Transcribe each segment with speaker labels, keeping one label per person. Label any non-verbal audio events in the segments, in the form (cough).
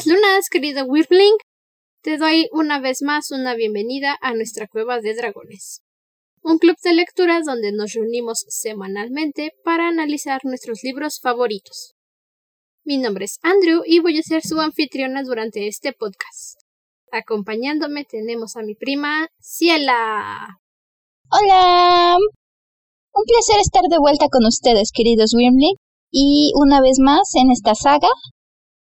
Speaker 1: Buenas lunas, querido Wirbling. Te doy una vez más una bienvenida a nuestra cueva de dragones. Un club de lectura donde nos reunimos semanalmente para analizar nuestros libros favoritos. Mi nombre es Andrew y voy a ser su anfitriona durante este podcast. Acompañándome tenemos a mi prima Ciela.
Speaker 2: Hola. Un placer estar de vuelta con ustedes, queridos Wimley, y una vez más en esta saga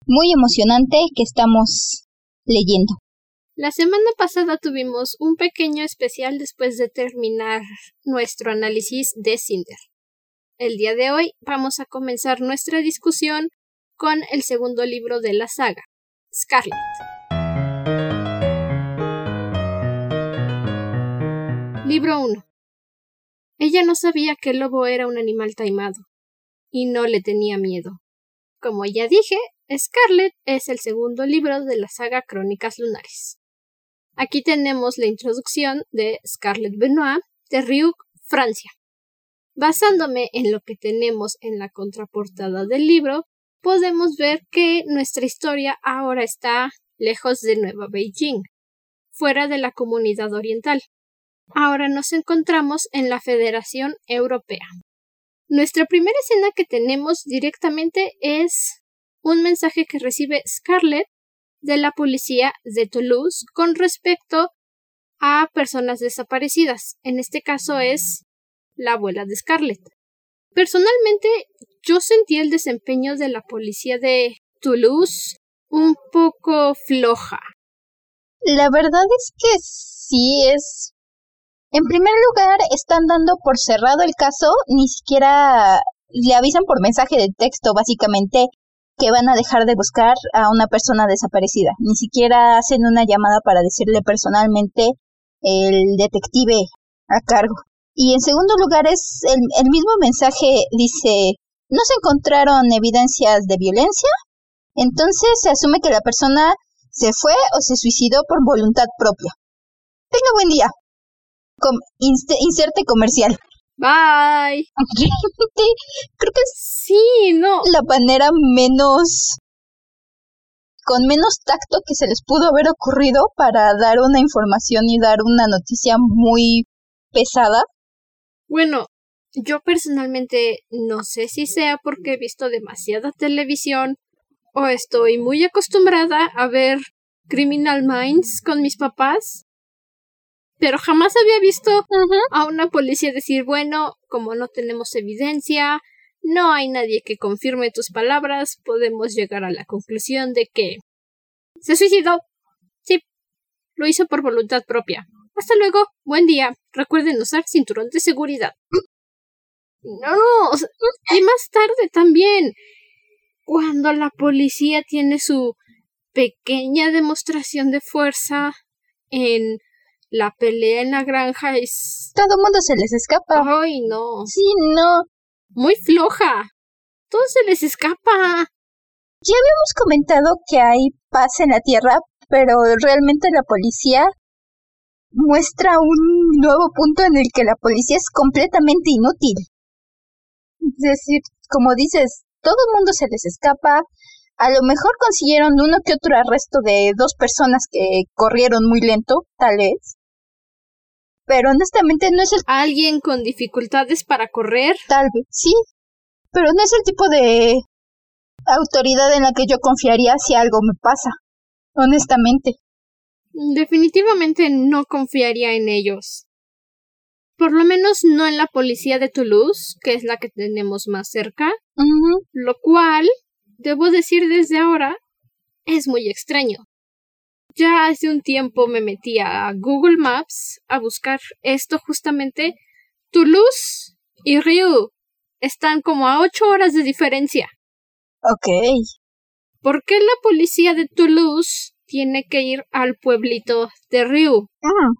Speaker 2: muy emocionante que estamos leyendo.
Speaker 1: La semana pasada tuvimos un pequeño especial después de terminar nuestro análisis de Cinder. El día de hoy vamos a comenzar nuestra discusión con el segundo libro de la saga, Scarlet. Libro 1. Ella no sabía que el lobo era un animal taimado, y no le tenía miedo. Como ya dije, Scarlet es el segundo libro de la saga Crónicas Lunares. Aquí tenemos la introducción de Scarlett Benoit de Ryuk, Francia. Basándome en lo que tenemos en la contraportada del libro, podemos ver que nuestra historia ahora está lejos de Nueva Beijing, fuera de la comunidad oriental. Ahora nos encontramos en la Federación Europea. Nuestra primera escena que tenemos directamente es un mensaje que recibe Scarlett de la policía de Toulouse con respecto a personas desaparecidas. En este caso es la abuela de Scarlett. Personalmente, yo sentí el desempeño de la policía de Toulouse un poco floja.
Speaker 2: La verdad es que sí es. En primer lugar, están dando por cerrado el caso, ni siquiera le avisan por mensaje de texto, básicamente, que van a dejar de buscar a una persona desaparecida. Ni siquiera hacen una llamada para decirle personalmente el detective a cargo. Y en segundo lugar es el, el mismo mensaje dice, no se encontraron evidencias de violencia, entonces se asume que la persona se fue o se suicidó por voluntad propia. Tenga buen día. inserte comercial.
Speaker 1: Bye.
Speaker 2: Creo que
Speaker 1: sí, no.
Speaker 2: La manera menos con menos tacto que se les pudo haber ocurrido para dar una información y dar una noticia muy pesada.
Speaker 1: Bueno, yo personalmente no sé si sea porque he visto demasiada televisión o estoy muy acostumbrada a ver Criminal Minds con mis papás pero jamás había visto a una policía decir, bueno, como no tenemos evidencia, no hay nadie que confirme tus palabras, podemos llegar a la conclusión de que se suicidó. Sí, lo hizo por voluntad propia. Hasta luego, buen día. Recuerden usar cinturón de seguridad. No, no, y más tarde también, cuando la policía tiene su pequeña demostración de fuerza en la pelea en la granja es...
Speaker 2: Todo mundo se les escapa.
Speaker 1: Ay, no.
Speaker 2: Sí, no.
Speaker 1: Muy floja. Todo se les escapa.
Speaker 2: Ya habíamos comentado que hay paz en la Tierra, pero realmente la policía muestra un nuevo punto en el que la policía es completamente inútil. Es decir, como dices, todo el mundo se les escapa. A lo mejor consiguieron uno que otro arresto de dos personas que corrieron muy lento, tal vez pero honestamente no es el...
Speaker 1: ¿Alguien con dificultades para correr?
Speaker 2: Tal vez, sí, pero no es el tipo de autoridad en la que yo confiaría si algo me pasa, honestamente.
Speaker 1: Definitivamente no confiaría en ellos. Por lo menos no en la policía de Toulouse, que es la que tenemos más cerca. Lo cual, debo decir desde ahora, es muy extraño. Ya hace un tiempo me metí a Google Maps a buscar esto justamente. Toulouse y Ryu están como a ocho horas de diferencia.
Speaker 2: Ok.
Speaker 1: ¿Por qué la policía de Toulouse tiene que ir al pueblito de Ryu?
Speaker 2: Ah.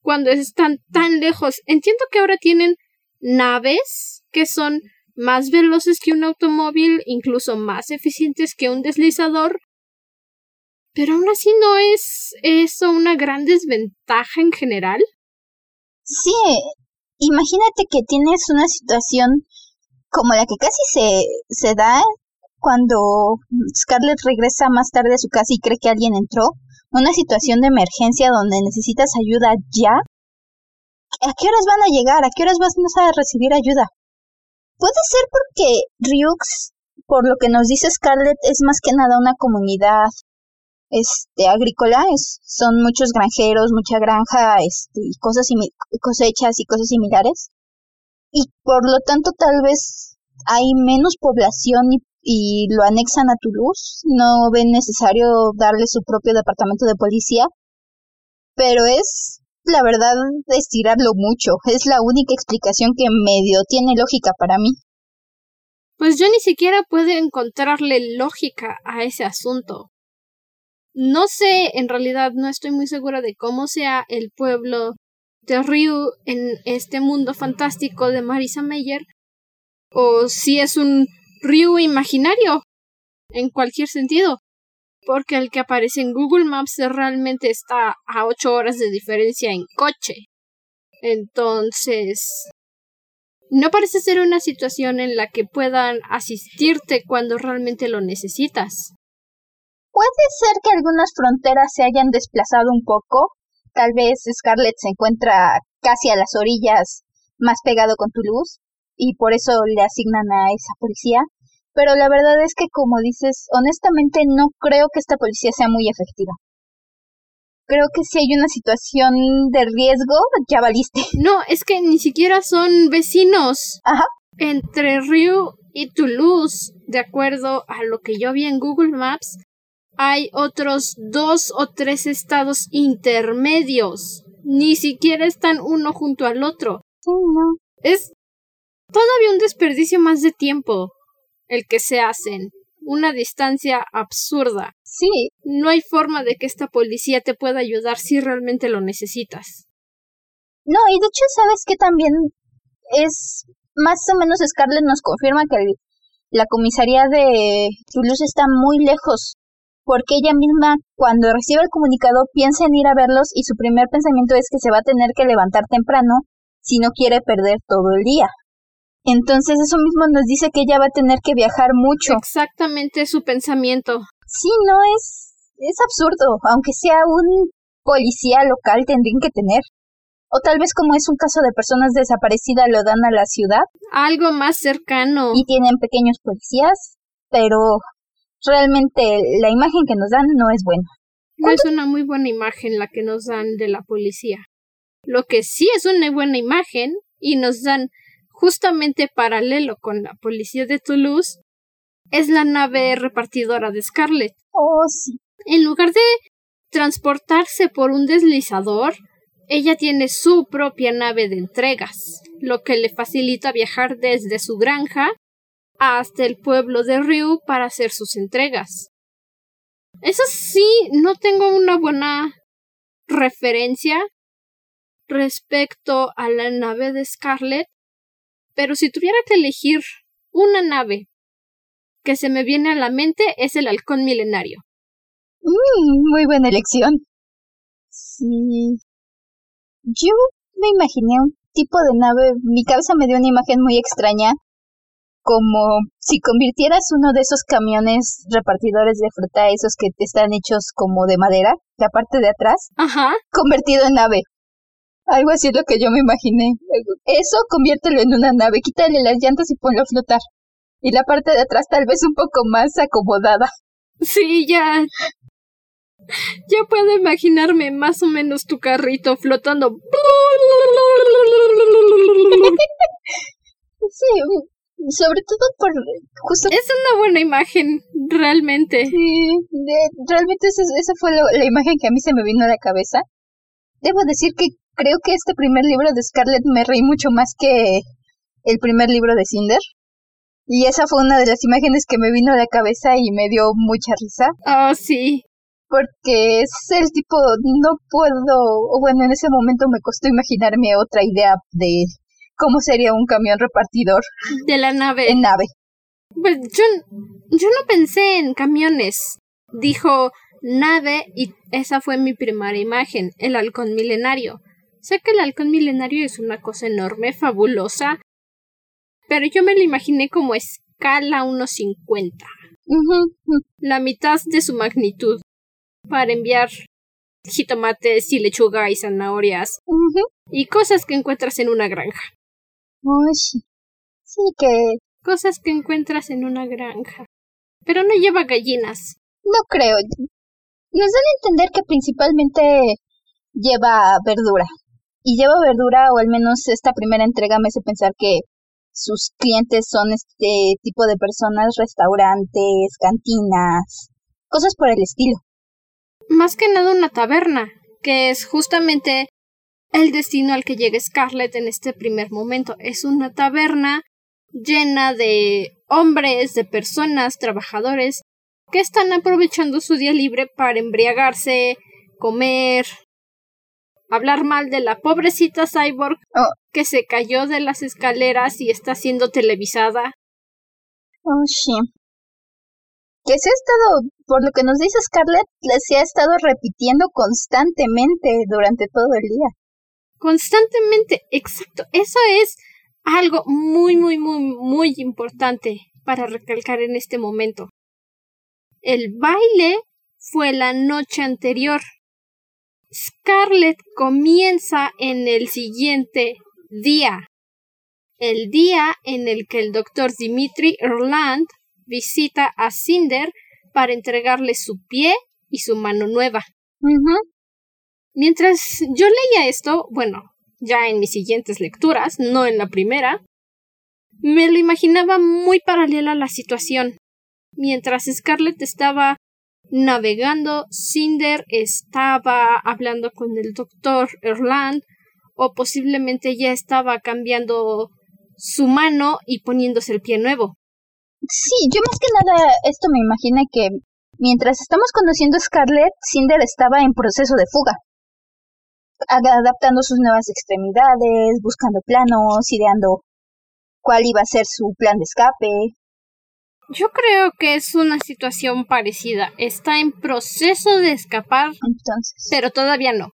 Speaker 1: Cuando están tan lejos. Entiendo que ahora tienen naves que son más veloces que un automóvil, incluso más eficientes que un deslizador, pero aún así no es eso una gran desventaja en general.
Speaker 2: Sí, imagínate que tienes una situación como la que casi se, se da cuando Scarlett regresa más tarde a su casa y cree que alguien entró, una situación de emergencia donde necesitas ayuda ya. ¿A qué horas van a llegar? ¿A qué horas vas a recibir ayuda? Puede ser porque Ryux, por lo que nos dice Scarlett, es más que nada una comunidad este agrícola, es, son muchos granjeros, mucha granja, este, y cosas cosechas y cosas similares. Y por lo tanto tal vez hay menos población y, y lo anexan a Toulouse, no ven necesario darle su propio departamento de policía, pero es la verdad estirarlo mucho, es la única explicación que medio tiene lógica para mí.
Speaker 1: Pues yo ni siquiera puedo encontrarle lógica a ese asunto. No sé, en realidad no estoy muy segura de cómo sea el pueblo de Ryu en este mundo fantástico de Marisa Meyer, o si es un Ryu imaginario, en cualquier sentido, porque el que aparece en Google Maps realmente está a ocho horas de diferencia en coche. Entonces, no parece ser una situación en la que puedan asistirte cuando realmente lo necesitas.
Speaker 2: Puede ser que algunas fronteras se hayan desplazado un poco. Tal vez Scarlett se encuentra casi a las orillas, más pegado con Toulouse, y por eso le asignan a esa policía. Pero la verdad es que, como dices, honestamente no creo que esta policía sea muy efectiva. Creo que si hay una situación de riesgo, ya valiste. (laughs)
Speaker 1: No, es que ni siquiera son vecinos.
Speaker 2: Ajá.
Speaker 1: Entre Ryu y Toulouse, de acuerdo a lo que yo vi en Google Maps, hay otros dos o tres estados intermedios. Ni siquiera están uno junto al otro.
Speaker 2: Sí, no.
Speaker 1: Es todavía un desperdicio más de tiempo el que se hacen. Una distancia absurda.
Speaker 2: Sí.
Speaker 1: No hay forma de que esta policía te pueda ayudar si realmente lo necesitas.
Speaker 2: No, y de hecho, sabes que también es más o menos Scarlett nos confirma que la comisaría de Toulouse está muy lejos porque ella misma cuando recibe el comunicado piensa en ir a verlos y su primer pensamiento es que se va a tener que levantar temprano si no quiere perder todo el día. Entonces eso mismo nos dice que ella va a tener que viajar mucho.
Speaker 1: Exactamente su pensamiento.
Speaker 2: Sí, no es es absurdo, aunque sea un policía local tendrían que tener. O tal vez como es un caso de personas desaparecidas lo dan a la ciudad.
Speaker 1: Algo más cercano.
Speaker 2: Y tienen pequeños policías, pero realmente la imagen que nos dan no es buena.
Speaker 1: No es una muy buena imagen la que nos dan de la policía. Lo que sí es una buena imagen y nos dan justamente paralelo con la policía de Toulouse es la nave repartidora de Scarlett.
Speaker 2: Oh, sí.
Speaker 1: En lugar de transportarse por un deslizador, ella tiene su propia nave de entregas, lo que le facilita viajar desde su granja hasta el pueblo de Ryu para hacer sus entregas. Eso sí, no tengo una buena referencia respecto a la nave de Scarlet, pero si tuviera que elegir una nave que se me viene a la mente es el halcón milenario.
Speaker 2: Mm, muy buena elección. Sí. Yo me imaginé un tipo de nave, mi cabeza me dio una imagen muy extraña como si convirtieras uno de esos camiones repartidores de fruta, esos que están hechos como de madera, la parte de atrás,
Speaker 1: Ajá.
Speaker 2: convertido en nave. Algo así es lo que yo me imaginé. Eso conviértelo en una nave, quítale las llantas y ponlo a flotar. Y la parte de atrás tal vez un poco más acomodada.
Speaker 1: Sí, ya. Ya puedo imaginarme más o menos tu carrito flotando. (laughs) (laughs)
Speaker 2: sí, sobre todo por justo
Speaker 1: es una buena imagen realmente.
Speaker 2: Sí realmente esa, fue la, imagen que a mí se me vino a la cabeza. Debo decir que creo que este primer libro de Scarlett me reí mucho más que el primer libro de Cinder. Y esa fue una de las imágenes que me vino a la cabeza y me dio mucha risa.
Speaker 1: Oh sí.
Speaker 2: Porque es el tipo no puedo o bueno en ese momento me costó imaginarme otra idea de cómo sería un camión repartidor
Speaker 1: de la nave.
Speaker 2: En nave.
Speaker 1: Pues yo, yo no pensé en camiones. Dijo nave y esa fue mi primera imagen, el halcón milenario. Sé que el halcón milenario es una cosa enorme, fabulosa, pero yo me lo imaginé como escala 1.50. la mitad de su magnitud para enviar jitomates y lechuga y zanahorias y cosas que encuentras en una granja.
Speaker 2: Sí. sí, que...
Speaker 1: Cosas que encuentras en una granja. Pero no lleva gallinas.
Speaker 2: No creo. Nos dan a entender que principalmente lleva verdura. Y lleva verdura, o al menos esta primera entrega me hace pensar que sus clientes son este tipo de personas, restaurantes, cantinas, cosas por el estilo.
Speaker 1: Más que nada una taberna, que es justamente el destino al que llega Scarlett en este primer momento. Es una taberna llena de hombres, de personas, trabajadores, que están aprovechando su día libre para embriagarse, comer, hablar mal de la pobrecita cyborg oh. que se cayó de las escaleras y está siendo televisada.
Speaker 2: Oh, sí. Que se ha estado, por lo que nos dice Scarlett, se ha estado repitiendo constantemente durante todo el día.
Speaker 1: Constantemente, exacto. Eso es algo muy, muy, muy, muy importante para recalcar en este momento. El baile fue la noche anterior. Scarlett comienza en el siguiente día, el día en el que el doctor Dimitri Erland visita a Cinder para entregarle su pie y su mano nueva. Mientras yo leía esto, bueno, ya en mis siguientes lecturas, no en la primera, me lo imaginaba muy paralela a la situación. Mientras Scarlett estaba navegando, Cinder estaba hablando con el doctor Erland, o posiblemente ya estaba cambiando su mano y poniéndose el pie nuevo.
Speaker 2: Sí, yo más que nada esto me imagino que mientras estamos conociendo a Scarlett, Cinder estaba en proceso de fuga adaptando sus nuevas extremidades, buscando planos, ideando cuál iba a ser su plan de escape.
Speaker 1: Yo creo que es una situación parecida. Está en proceso de escapar,
Speaker 2: Entonces.
Speaker 1: pero todavía no.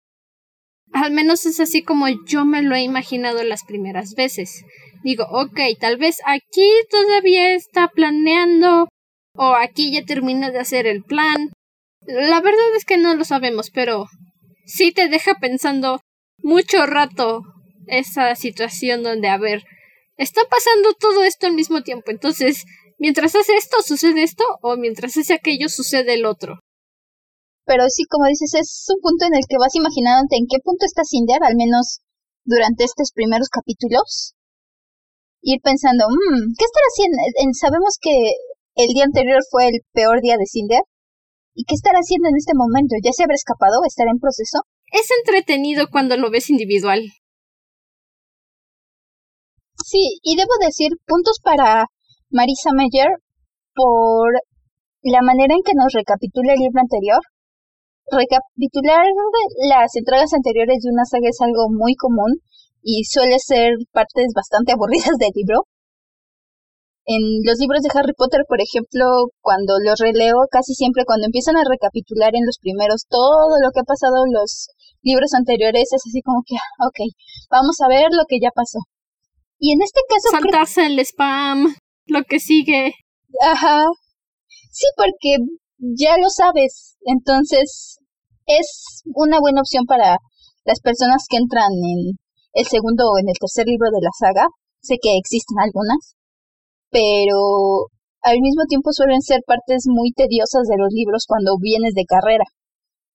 Speaker 1: Al menos es así como yo me lo he imaginado las primeras veces. Digo, ok, tal vez aquí todavía está planeando o aquí ya terminó de hacer el plan. La verdad es que no lo sabemos, pero sí te deja pensando mucho rato esa situación donde, a ver, está pasando todo esto al mismo tiempo. Entonces, mientras hace esto, sucede esto, o mientras hace aquello, sucede el otro.
Speaker 2: Pero sí, como dices, es un punto en el que vas imaginándote en qué punto está Cinder, al menos durante estos primeros capítulos. Ir pensando, mmm, ¿qué estará haciendo? Sabemos que el día anterior fue el peor día de Cinder. ¿Y qué estará haciendo en este momento? ¿Ya se habrá escapado? ¿Estará en proceso?
Speaker 1: Es entretenido cuando lo ves individual.
Speaker 2: Sí, y debo decir puntos para Marisa Meyer por la manera en que nos recapitula el libro anterior. Recapitular las entregas anteriores de una saga es algo muy común y suele ser partes bastante aburridas del libro. En los libros de Harry Potter, por ejemplo, cuando los releo, casi siempre cuando empiezan a recapitular en los primeros todo lo que ha pasado en los libros anteriores, es así como que, ah, ok, vamos a ver lo que ya pasó. Y en este caso...
Speaker 1: Saltarse el spam, lo que sigue.
Speaker 2: Ajá. Sí, porque ya lo sabes. Entonces, es una buena opción para las personas que entran en el segundo o en el tercer libro de la saga. Sé que existen algunas pero al mismo tiempo suelen ser partes muy tediosas de los libros cuando vienes de carrera.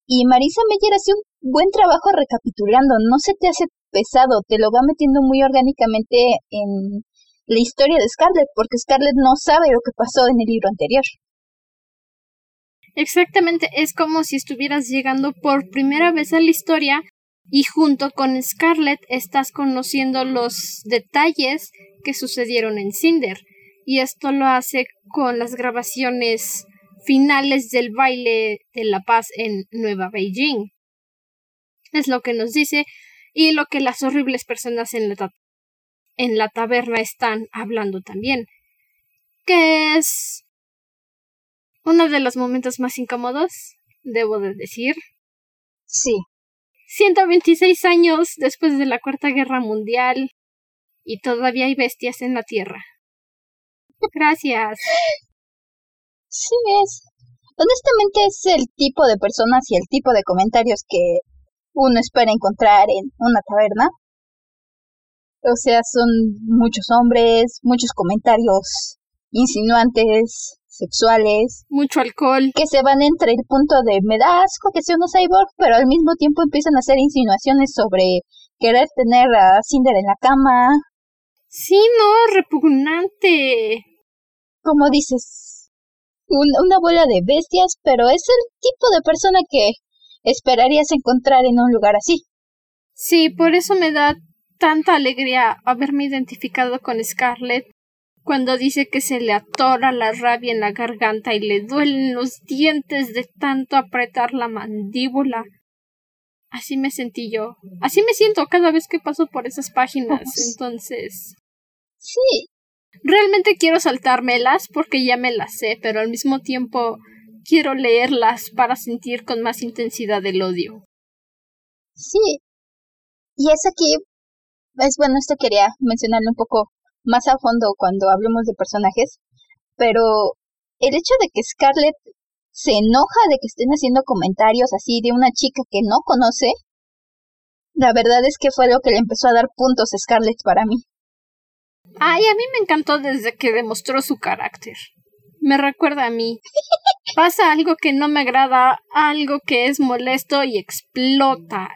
Speaker 2: Y Marisa Meyer hace un buen trabajo recapitulando, no se te hace pesado, te lo va metiendo muy orgánicamente en la historia de Scarlett, porque Scarlett no sabe lo que pasó en el libro anterior.
Speaker 1: Exactamente, es como si estuvieras llegando por primera vez a la historia y junto con Scarlett estás conociendo los detalles que sucedieron en Cinder y esto lo hace con las grabaciones finales del baile de la paz en Nueva Beijing. Es lo que nos dice y lo que las horribles personas en la, en la taberna están hablando también, que es uno de los momentos más incómodos, debo de decir.
Speaker 2: Sí.
Speaker 1: 126 años después de la Cuarta Guerra Mundial y todavía hay bestias en la Tierra. Gracias.
Speaker 2: Sí, es. Honestamente es el tipo de personas y el tipo de comentarios que uno espera encontrar en una taberna. O sea, son muchos hombres, muchos comentarios insinuantes, sexuales.
Speaker 1: Mucho alcohol.
Speaker 2: Que se van entre el punto de me da asco que sea uno cyborg, pero al mismo tiempo empiezan a hacer insinuaciones sobre querer tener a Cinder en la cama.
Speaker 1: Sí, no, repugnante.
Speaker 2: Como dices, una bola de bestias, pero es el tipo de persona que esperarías encontrar en un lugar así.
Speaker 1: Sí, por eso me da tanta alegría haberme identificado con Scarlett cuando dice que se le atora la rabia en la garganta y le duelen los dientes de tanto apretar la mandíbula. Así me sentí yo. Así me siento cada vez que paso por esas páginas. (laughs) Entonces.
Speaker 2: Sí.
Speaker 1: Realmente quiero saltármelas porque ya me las sé, pero al mismo tiempo quiero leerlas para sentir con más intensidad el odio.
Speaker 2: Sí. Y es aquí. Es bueno, esto quería mencionarlo un poco más a fondo cuando hablemos de personajes. Pero el hecho de que Scarlett se enoja de que estén haciendo comentarios así de una chica que no conoce, la verdad es que fue lo que le empezó a dar puntos a Scarlett para mí.
Speaker 1: Ay, a mí me encantó desde que demostró su carácter. Me recuerda a mí. (laughs) Pasa algo que no me agrada, algo que es molesto y explota.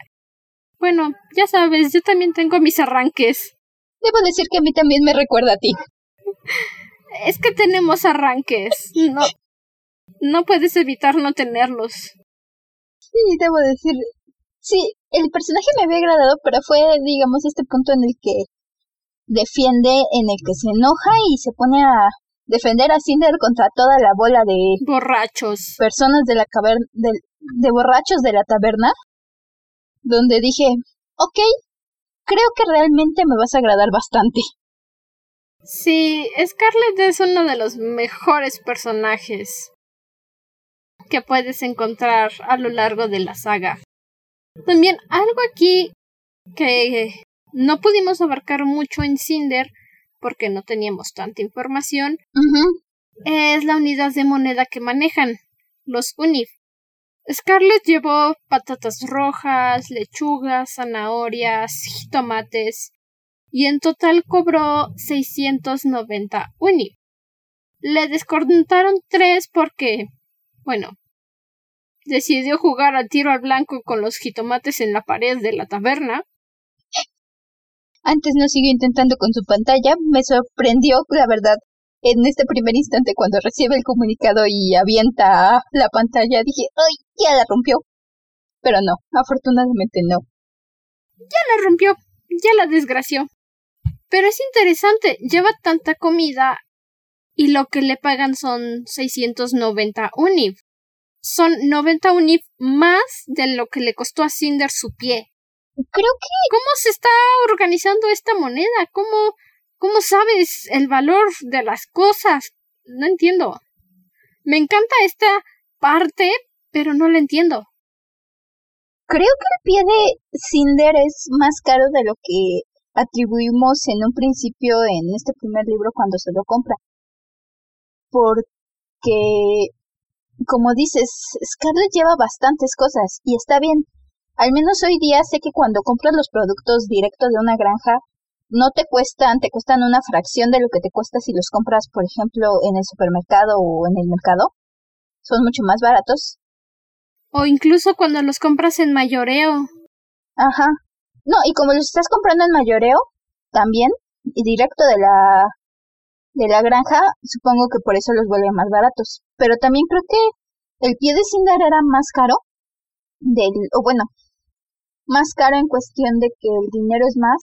Speaker 1: Bueno, ya sabes, yo también tengo mis arranques.
Speaker 2: Debo decir que a mí también me recuerda a ti. (laughs)
Speaker 1: Es que tenemos arranques. No, no puedes evitar no tenerlos.
Speaker 2: Sí, debo decir, sí, el personaje me había agradado, pero fue, digamos, este punto en el que defiende, en el que se enoja y se pone a defender a Cinder contra toda la bola de
Speaker 1: borrachos,
Speaker 2: personas de la caverna, de, de borrachos de la taberna, donde dije, ok, creo que realmente me vas a agradar bastante.
Speaker 1: Sí, Scarlett es uno de los mejores personajes que puedes encontrar a lo largo de la saga. También algo aquí que no pudimos abarcar mucho en Cinder porque no teníamos tanta información es la unidad de moneda que manejan, los UNIF. Scarlett llevó patatas rojas, lechugas, zanahorias, tomates y en total cobró 690 UNIF. Le descontaron tres porque, bueno, decidió jugar a tiro al blanco con los jitomates en la pared de la taberna.
Speaker 2: Antes no siguió intentando con su pantalla. Me sorprendió, la verdad, en este primer instante cuando recibe el comunicado y avienta la pantalla. Dije, ¡ay! Ya la rompió. Pero no, afortunadamente no.
Speaker 1: Ya la rompió, ya la desgració. Pero es interesante, lleva tanta comida y lo que le pagan son 690 UNIV son 90 unif más de lo que le costó a Cinder su pie.
Speaker 2: Creo que.
Speaker 1: ¿Cómo se está organizando esta moneda? ¿Cómo, cómo sabes el valor de las cosas? No entiendo. Me encanta esta parte, pero no la entiendo.
Speaker 2: Creo que el pie de Cinder es más caro de lo que atribuimos en un principio en este primer libro cuando se lo compra. Porque como dices, Scarlett lleva bastantes cosas y está bien. Al menos hoy día sé que cuando compras los productos directo de una granja, no te cuestan, te cuestan una fracción de lo que te cuesta si los compras, por ejemplo, en el supermercado o en el mercado. Son mucho más baratos.
Speaker 1: O incluso cuando los compras en mayoreo.
Speaker 2: Ajá. No, y como los estás comprando en mayoreo, también, y directo de la de la granja, supongo que por eso los vuelve más baratos. Pero también creo que el pie de Cinder era más caro del, o bueno, más caro en cuestión de que el dinero es más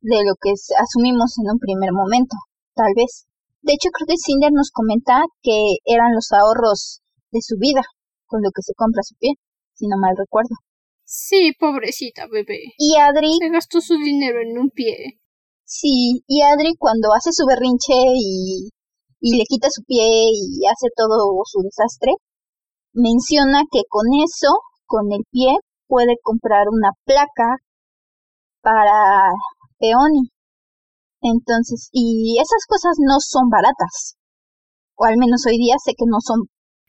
Speaker 2: de lo que asumimos en un primer momento, tal vez. De hecho, creo que Cinder nos comenta que eran los ahorros de su vida con lo que se compra su pie, si no mal recuerdo.
Speaker 1: Sí, pobrecita bebé.
Speaker 2: Y Adri
Speaker 1: se gastó su dinero en un pie.
Speaker 2: Sí, y Adri cuando hace su berrinche y, y le quita su pie y hace todo su desastre, menciona que con eso, con el pie, puede comprar una placa para Peony. Entonces, y esas cosas no son baratas. o al menos hoy día sé que no son.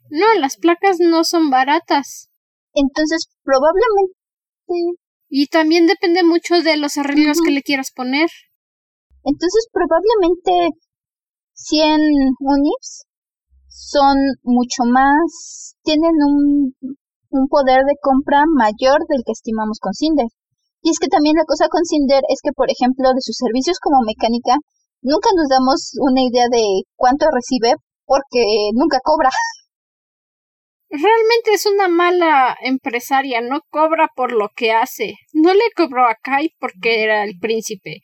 Speaker 1: No, las placas no son baratas.
Speaker 2: Entonces, probablemente.
Speaker 1: Y también depende mucho de los arreglos que le quieras poner.
Speaker 2: Entonces, probablemente 100 UNIFs son mucho más. tienen un, un poder de compra mayor del que estimamos con Cinder. Y es que también la cosa con Cinder es que, por ejemplo, de sus servicios como mecánica, nunca nos damos una idea de cuánto recibe porque nunca cobra.
Speaker 1: Realmente es una mala empresaria, no cobra por lo que hace. No le cobró a Kai porque era el príncipe.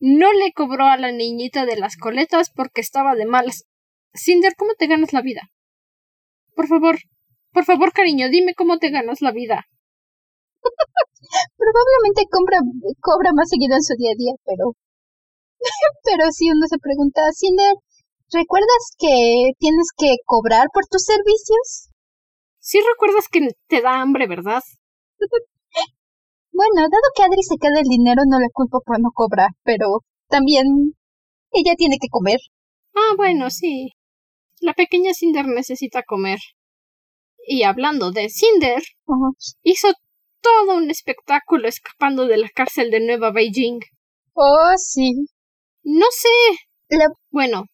Speaker 1: No le cobró a la niñita de las coletas porque estaba de malas. Cinder, ¿cómo te ganas la vida? Por favor, por favor, cariño, dime cómo te ganas la vida. (laughs)
Speaker 2: Probablemente compra, cobra más seguido en su día a día, pero. (laughs) pero si uno se pregunta, Cinder, ¿recuerdas que tienes que cobrar por tus servicios?
Speaker 1: Sí recuerdas que te da hambre, ¿verdad? (laughs)
Speaker 2: bueno, dado que Adri se queda el dinero, no la culpo por no cobrar, pero también ella tiene que comer.
Speaker 1: Ah, bueno, sí. La pequeña Cinder necesita comer. Y hablando de Cinder, hizo todo un espectáculo escapando de la cárcel de Nueva Beijing.
Speaker 2: Oh, sí.
Speaker 1: No sé. Bueno.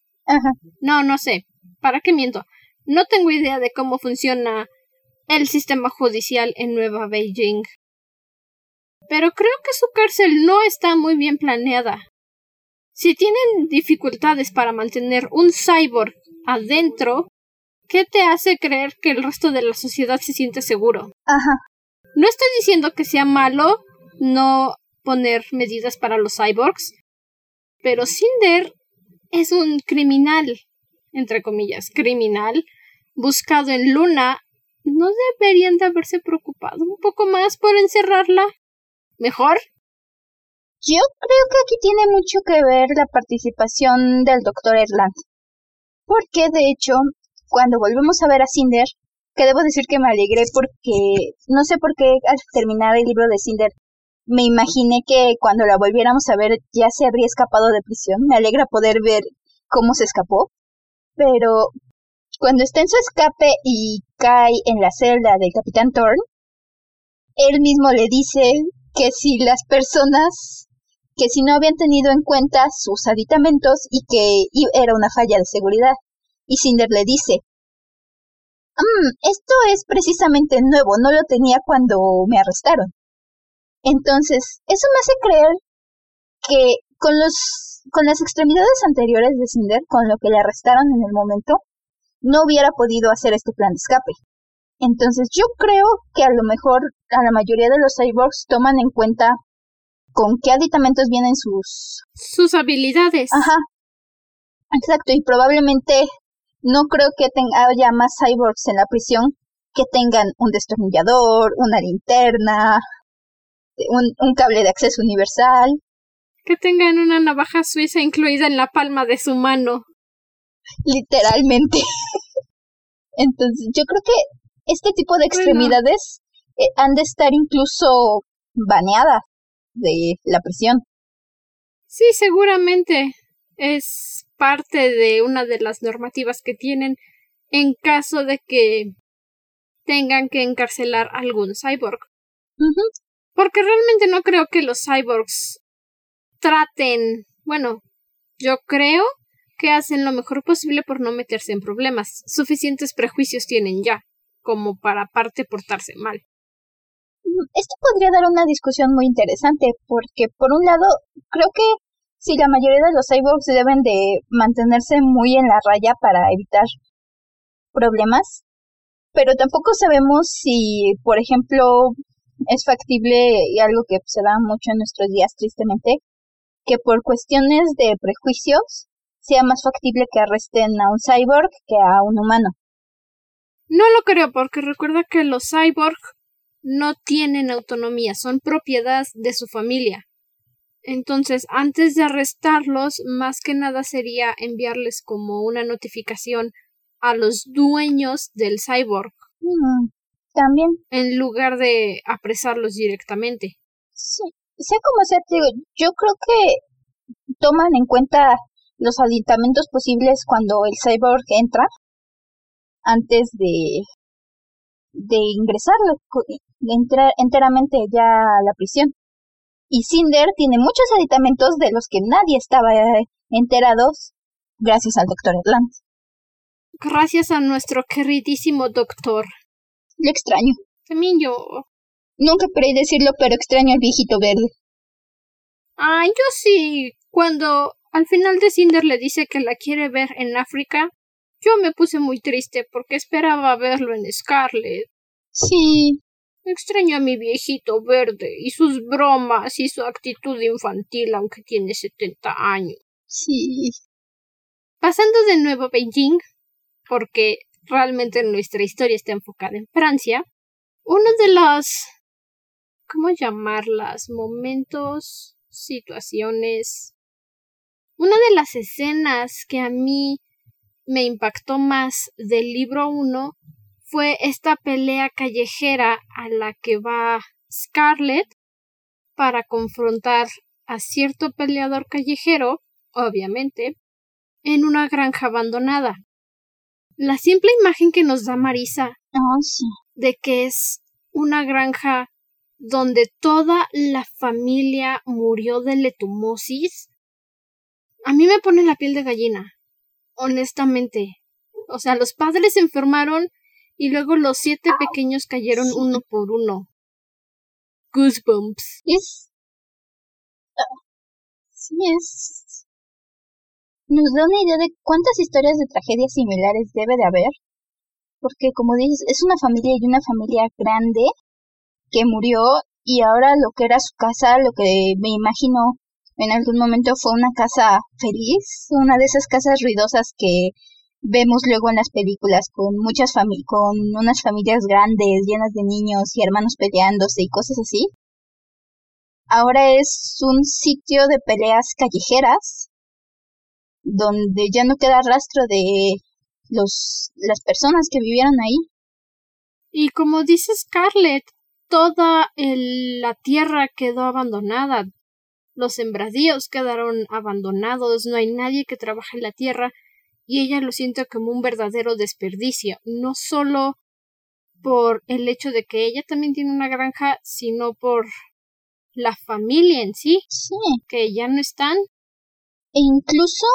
Speaker 1: No, no sé. ¿Para qué miento? No tengo idea de cómo funciona el sistema judicial en Nueva Beijing. Pero creo que su cárcel no está muy bien planeada. Si tienen dificultades para mantener un cyborg adentro, ¿qué te hace creer que el resto de la sociedad se siente seguro?
Speaker 2: Ajá.
Speaker 1: No estoy diciendo que sea malo no poner medidas para los cyborgs, pero Cinder es un criminal, entre comillas, criminal, buscado en Luna. ¿No deberían de haberse preocupado un poco más por encerrarla? ¿Mejor?
Speaker 2: Yo creo que aquí tiene mucho que ver la participación del doctor Erland. Porque, de hecho, cuando volvemos a ver a Cinder, que debo decir que me alegré porque no sé por qué al terminar el libro de Cinder me imaginé que cuando la volviéramos a ver ya se habría escapado de prisión. Me alegra poder ver cómo se escapó. Pero cuando está en su escape y cae en la celda del capitán Thorne, él mismo le dice que si las personas, que si no habían tenido en cuenta sus aditamentos y que era una falla de seguridad. Y Cinder le dice, Mm, esto es precisamente nuevo, no lo tenía cuando me arrestaron. Entonces, eso me hace creer que con los con las extremidades anteriores de Cinder, con lo que le arrestaron en el momento, no hubiera podido hacer este plan de escape. Entonces, yo creo que a lo mejor a la mayoría de los cyborgs toman en cuenta con qué aditamentos vienen sus
Speaker 1: sus habilidades.
Speaker 2: Ajá. Exacto, y probablemente no creo que haya más cyborgs en la prisión que tengan un destornillador, una linterna, un, cable de acceso universal.
Speaker 1: Que tengan una navaja suiza incluida en la palma de su mano.
Speaker 2: Literalmente. (laughs) Entonces, yo creo que este tipo de extremidades eh, han de estar incluso baneadas de la prisión.
Speaker 1: Sí, seguramente es parte de una de las normativas que tienen en caso de que tengan que encarcelar algún cyborg. Porque realmente no creo que los cyborgs traten, bueno, yo creo que hacen lo mejor posible por no meterse en problemas. Suficientes prejuicios tienen ya, como para parte portarse mal.
Speaker 2: Esto podría dar una discusión muy interesante, porque por un lado, creo que Sí, la mayoría de los cyborgs deben de mantenerse muy en la raya para evitar problemas, pero tampoco sabemos si, por ejemplo, es factible y algo que se da mucho en nuestros días tristemente, que por cuestiones de prejuicios sea más factible que arresten a un cyborg que a un humano.
Speaker 1: No lo creo porque recuerda que los cyborg no tienen autonomía, son propiedad de su familia. Entonces, antes de arrestarlos, más que nada sería enviarles como una notificación a los dueños del cyborg.
Speaker 2: Mm, también.
Speaker 1: En lugar de apresarlos directamente.
Speaker 2: Sí, sea como sea, digo, yo creo que toman en cuenta los aditamentos posibles cuando el cyborg entra antes de de ingresar de entrar enteramente ya a la prisión. Y Cinder tiene muchos aditamentos de los que nadie estaba eh, enterados gracias al doctor Erland.
Speaker 1: Gracias a nuestro queridísimo doctor.
Speaker 2: Lo extraño.
Speaker 1: También yo.
Speaker 2: Nunca creí decirlo, pero extraño al viejito verde.
Speaker 1: Ay, yo sí. Cuando al final de Cinder le dice que la quiere ver en África, yo me puse muy triste porque esperaba verlo en Scarlet.
Speaker 2: Sí.
Speaker 1: Extraño a mi viejito verde y sus bromas y su actitud infantil aunque tiene setenta años.
Speaker 2: Sí.
Speaker 1: Pasando de nuevo a Beijing, porque realmente nuestra historia está enfocada en Francia, uno de los ¿cómo llamarlas? momentos, situaciones. Una de las escenas que a mí me impactó más del libro 1 fue esta pelea callejera a la que va Scarlett para confrontar a cierto peleador callejero, obviamente, en una granja abandonada. La simple imagen que nos da Marisa
Speaker 2: oh,
Speaker 1: de que es una granja donde toda la familia murió de letumosis, a mí me pone la piel de gallina, honestamente. O sea, los padres se enfermaron y luego los siete pequeños cayeron uno por uno. Goosebumps.
Speaker 2: Es. Sí, es. Nos da una idea de cuántas historias de tragedias similares debe de haber. Porque, como dices, es una familia y una familia grande que murió y ahora lo que era su casa, lo que me imagino en algún momento fue una casa feliz, una de esas casas ruidosas que vemos luego en las películas con muchas familias, con unas familias grandes, llenas de niños y hermanos peleándose y cosas así. Ahora es un sitio de peleas callejeras donde ya no queda rastro de los las personas que vivieron ahí.
Speaker 1: Y como dice Scarlett, toda la tierra quedó abandonada, los sembradíos quedaron abandonados, no hay nadie que trabaje en la tierra y ella lo siente como un verdadero desperdicio, no solo por el hecho de que ella también tiene una granja, sino por la familia en sí,
Speaker 2: sí.
Speaker 1: que ya no están.
Speaker 2: E incluso,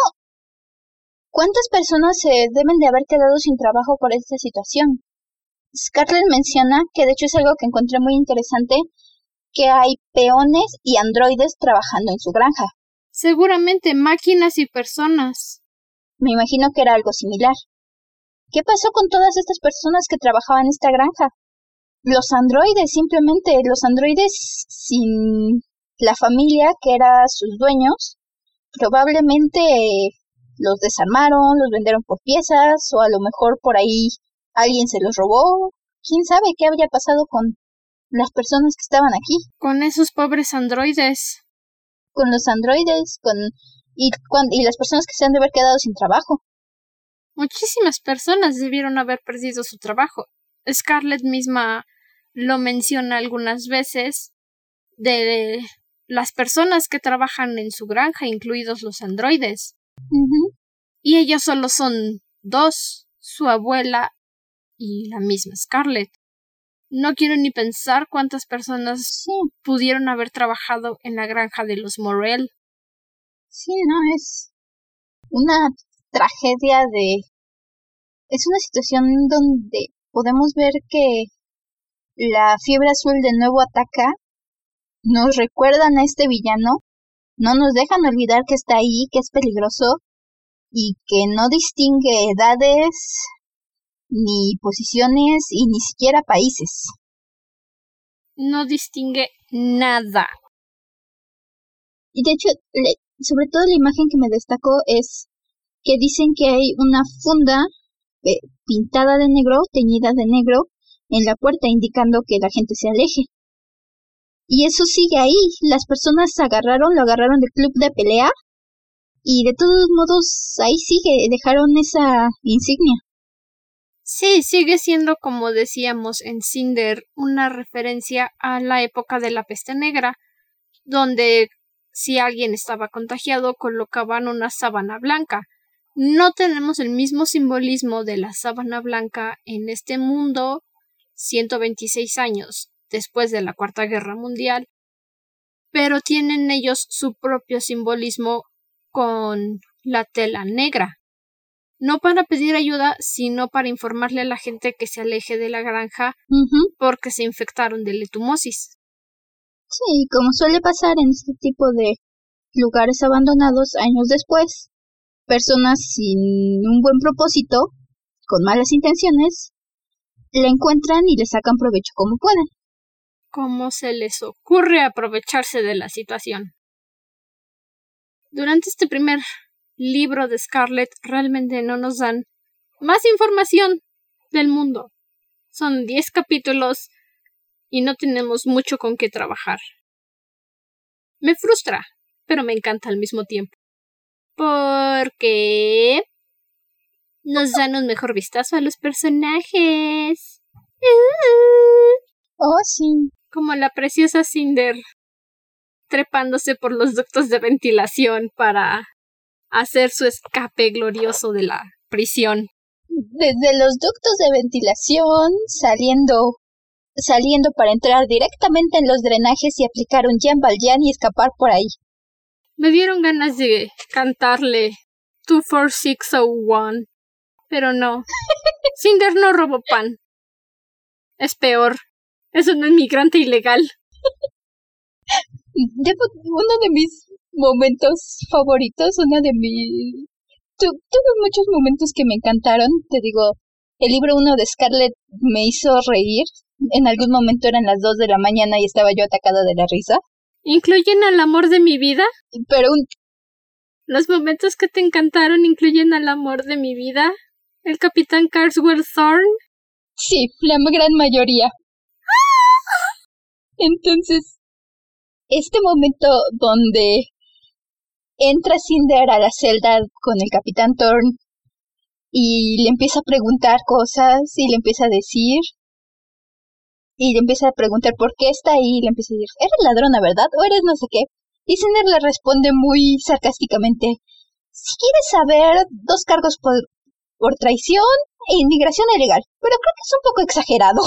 Speaker 2: ¿cuántas personas se deben de haber quedado sin trabajo por esta situación? Scarlett menciona, que de hecho es algo que encontré muy interesante, que hay peones y androides trabajando en su granja.
Speaker 1: Seguramente máquinas y personas.
Speaker 2: Me imagino que era algo similar. ¿Qué pasó con todas estas personas que trabajaban en esta granja? Los androides, simplemente, los androides sin la familia que era sus dueños, probablemente los desarmaron, los vendieron por piezas, o a lo mejor por ahí alguien se los robó. ¿Quién sabe qué habría pasado con las personas que estaban aquí?
Speaker 1: Con esos pobres androides.
Speaker 2: Con los androides, con y, y las personas que se han de haber quedado sin trabajo.
Speaker 1: Muchísimas personas debieron haber perdido su trabajo. Scarlett misma lo menciona algunas veces de las personas que trabajan en su granja, incluidos los androides. Y ellos solo son dos, su abuela y la misma Scarlett. No quiero ni pensar cuántas personas pudieron haber trabajado en la granja de los Morel.
Speaker 2: Sí, no, es una tragedia de... Es una situación donde podemos ver que la fiebre azul de nuevo ataca, nos recuerdan a este villano, no nos dejan olvidar que está ahí, que es peligroso y que no distingue edades, ni posiciones y ni siquiera países.
Speaker 1: No distingue nada.
Speaker 2: Y de hecho, sobre todo la imagen que me destacó es que dicen que hay una funda eh, pintada de negro, teñida de negro, en la puerta indicando que la gente se aleje. Y eso sigue ahí. Las personas agarraron, lo agarraron del club de pelea y de todos modos ahí sigue, dejaron esa insignia.
Speaker 1: Sí, sigue siendo, como decíamos en Cinder, una referencia a la época de la peste negra, donde si alguien estaba contagiado, colocaban una sábana blanca. No tenemos el mismo simbolismo de la sábana blanca en este mundo 126 años después de la Cuarta Guerra Mundial, pero tienen ellos su propio simbolismo con la tela negra. No para pedir ayuda, sino para informarle a la gente que se aleje de la granja porque se infectaron de letumosis.
Speaker 2: Sí, como suele pasar en este tipo de lugares abandonados años después, personas sin un buen propósito, con malas intenciones, la encuentran y le sacan provecho como pueden.
Speaker 1: ¿Cómo se les ocurre aprovecharse de la situación? Durante este primer libro de Scarlett realmente no nos dan más información del mundo. Son diez capítulos y no tenemos mucho con qué trabajar. Me frustra, pero me encanta al mismo tiempo. Porque nos dan un mejor vistazo a los personajes.
Speaker 2: Oh, sí.
Speaker 1: Como la preciosa Cinder trepándose por los ductos de ventilación para hacer su escape glorioso de la prisión.
Speaker 2: Desde los ductos de ventilación, saliendo saliendo para entrar directamente en los drenajes y aplicar un Jean Valjean y escapar por ahí.
Speaker 1: Me dieron ganas de cantarle 24601, pero no. (laughs) Cinder no robó pan. Es peor. Es un inmigrante ilegal.
Speaker 2: uno de mis momentos favoritos, una de mis... tuve muchos momentos que me encantaron, te digo, el libro 1 de Scarlett me hizo reír, en algún momento eran las 2 de la mañana y estaba yo atacada de la risa.
Speaker 1: ¿Incluyen al amor de mi vida?
Speaker 2: Pero un...
Speaker 1: Los momentos que te encantaron incluyen al amor de mi vida. ¿El capitán Carswell Thorne?
Speaker 2: Sí, la gran mayoría. Entonces, este momento donde entra Cinder a la celda con el capitán Thorne y le empieza a preguntar cosas y le empieza a decir y le empieza a preguntar por qué está ahí y le empieza a decir, eres ladrona, ¿verdad? ¿O eres no sé qué? Y Cinder le responde muy sarcásticamente, si quieres saber, dos cargos por, por traición e inmigración ilegal, pero creo que es un poco exagerado.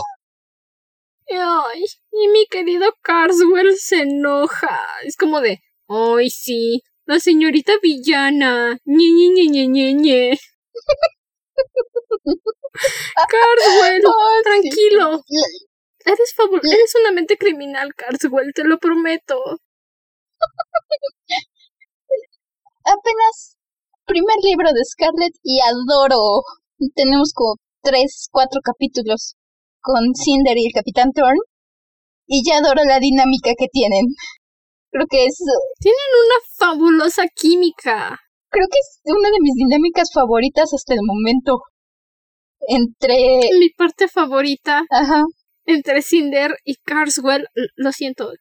Speaker 1: Ay, y mi querido Carswell se enoja. Es como de, ay, sí, la señorita villana. Ñe, ñe, ñe, ñe, ñe, (laughs) Carswell, tranquilo. Eres, favor eres una mente criminal, Carswell, te lo prometo. (laughs)
Speaker 2: Apenas primer libro de Scarlett y adoro. Tenemos como tres, cuatro capítulos con Cinder y el Capitán Thorn. Y ya adoro la dinámica que tienen. Creo que es...
Speaker 1: Tienen una fabulosa química.
Speaker 2: Creo que es una de mis dinámicas favoritas hasta el momento. Entre...
Speaker 1: Mi parte favorita.
Speaker 2: Ajá
Speaker 1: entre Cinder y Carswell, lo siento,